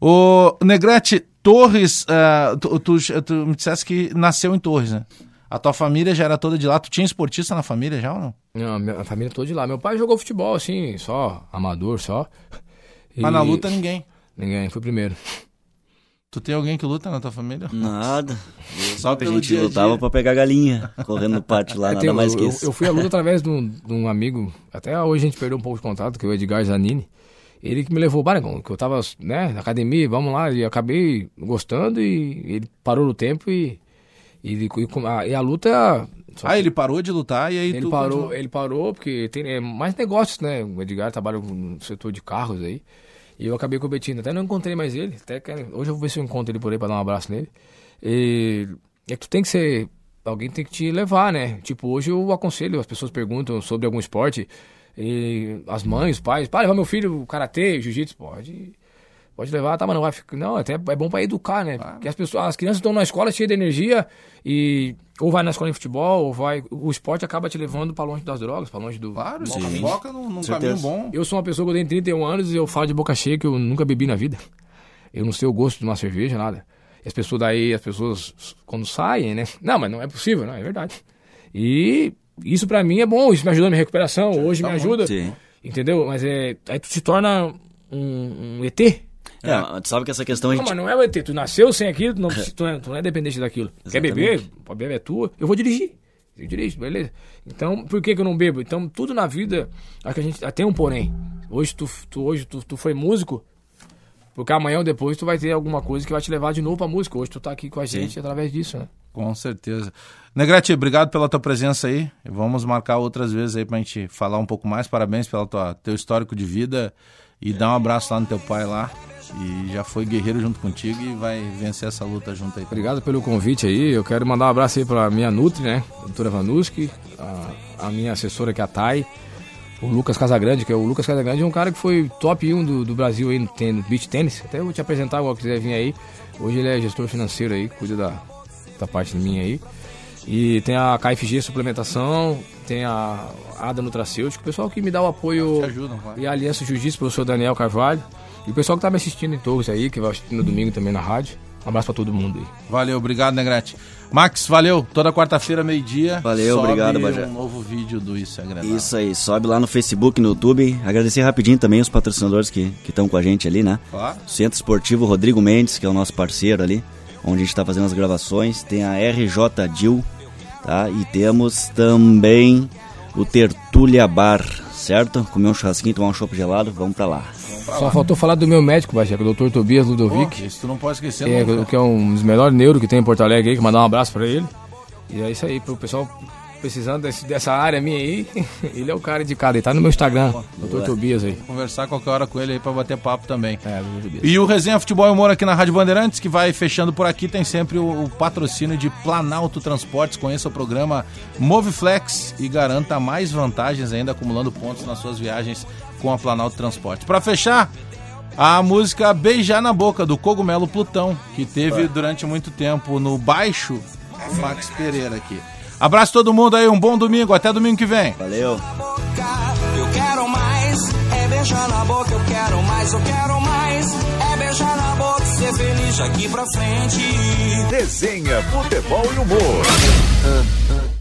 O Negrete, Torres, ah, tu, tu- tu me disseste que nasceu em Torres, né? A tua família já era toda de lá. Tu tinha esportista na família já ou não? Não, minha- a família toda de lá. Meu pai jogou futebol, assim, só amador, só. Mas na E- luta ninguém. Ninguém, foi primeiro. Tu tem alguém que luta na tua família? Nada. Só a pelo gente dia a lutava dia. pra pegar galinha, correndo no pátio lá, É, nada tem- mais eu, que eu- isso. eu fui à luta através de um, de um amigo, até hoje a gente perdeu um pouco de contato, que é o Edgar Zanini. Ele que me levou, para que eu tava né, na academia, vamos lá, e acabei gostando e ele parou no tempo e, e, e a, e a luta. só Ah, que ele parou de lutar e aí ele tu parou, continuou. ele parou porque tem é, mais negócios, né? O Edgar trabalha no setor de carros aí. E eu acabei competindo. Até não encontrei mais ele. Até hoje eu vou ver se eu encontro ele por aí pra dar um abraço nele. E é que tu tem que ser. Alguém tem que te levar, né? Tipo, hoje eu aconselho, as pessoas perguntam sobre algum esporte. E as mães, os pais, para levar meu filho karatê, jiu-jitsu, pode. Pode levar, tá, mas não vai ficar. Não, até é bom pra educar, né? Porque as pessoas, as crianças estão na escola cheias de energia e ou vai na escola de futebol, ou vai. O esporte acaba te levando pra longe das drogas, pra longe do. Claro, sim. Foca num, num caminho bom. Eu sou uma pessoa que eu tenho 31 anos e eu falo de boca cheia que eu nunca bebi na vida. Eu não sei o gosto de uma cerveja, nada. E as pessoas daí, as pessoas quando saem, né? Não, mas não é possível, não, é verdade. E isso pra mim é bom, isso me ajuda na minha recuperação, hoje me ajuda. Sim. Entendeu? Mas é. Aí tu se torna um, um ET. É, tu sabe que essa questão a Não, gente... mas não é o ET. Tu nasceu sem aquilo, tu não, tu não, é, tu não é dependente daquilo. Quer beber? Pode beber é tua. Eu vou dirigir. Eu dirijo, beleza. Então, por que, que eu não bebo? Então, tudo na vida, acho que a gente tem um porém. Hoje tu, tu, hoje tu, tu foi músico, porque amanhã ou depois tu vai ter alguma coisa que vai te levar de novo pra música. Hoje tu tá aqui com a gente através disso, né? Com certeza. Negrete, obrigado pela tua presença aí. Vamos marcar outras vezes aí pra gente falar um pouco mais. Parabéns pelo teu histórico de vida. E dar um abraço lá no teu pai lá. E já foi guerreiro junto contigo e vai vencer essa luta junto aí. Obrigado pelo convite aí. Eu quero mandar um abraço aí pra minha Nutri, né? A doutora Vanuski, a, a minha assessora que é a Thay. o Lucas Casagrande, que é o Lucas Casagrande, é um cara que foi top 1 do, do Brasil aí no, ten- no beach tênis. Até eu vou te apresentar, se quiser vir aí. Hoje ele é gestor financeiro aí, cuida da, da parte minha aí. E tem a KFG Suplementação, tem a Ada Nutracêutico, o pessoal que me dá o apoio. Ajudam. E a Aliança Jiu-Jitsu, professor Daniel Carvalho. E o pessoal que tá me assistindo em Torres aí, que vai assistir no domingo também na rádio. Um abraço pra todo mundo aí. Valeu, obrigado, Negrete. Max, valeu. Toda quarta-feira, meio-dia. Valeu, sobe obrigado, Bajé. um novo vídeo do Isso é Grenal. Isso aí, sobe lá no Facebook, no YouTube. Agradecer rapidinho também os patrocinadores que estão com a gente ali, né? Claro. Centro Esportivo Rodrigo Mendes, que é o nosso parceiro ali, onde a gente está fazendo as gravações. Tem a RJ Dil, tá? E temos também o Tertúlia Bar, certo? Comer um churrasquinho, tomar um chopp gelado, vamos pra lá. Só faltou falar do meu médico, é o Dr. Tobias Ludovic. isso tu não pode esquecer É, nunca. que é um dos melhores neuro que tem em Porto Alegre aí, que mandar um abraço pra ele. E é isso aí, pro pessoal precisando desse- dessa área minha aí, ele é o cara indicado, ele tá no meu Instagram, Dr. Tobias aí. Conversar qualquer hora com ele aí pra bater papo também. É. E o Resenha Futebol e Humor aqui na Rádio Bandeirantes, que vai fechando por aqui, tem sempre o, o patrocínio de Planalto Transportes. Conheça o programa Moveflex e garanta mais vantagens ainda, acumulando pontos nas suas viagens com a Planalto Transportes. Pra fechar, a música Beijar na Boca, do Cogumelo Plutão, que teve durante muito tempo no baixo Max Pereira aqui. Abraço todo mundo aí, um bom domingo, até domingo que vem. Valeu! eu quero mais. É beijar na boca, eu quero mais, eu quero mais. É beijar na boca, ser feliz daqui pra frente. Resenha Futebol e Humor.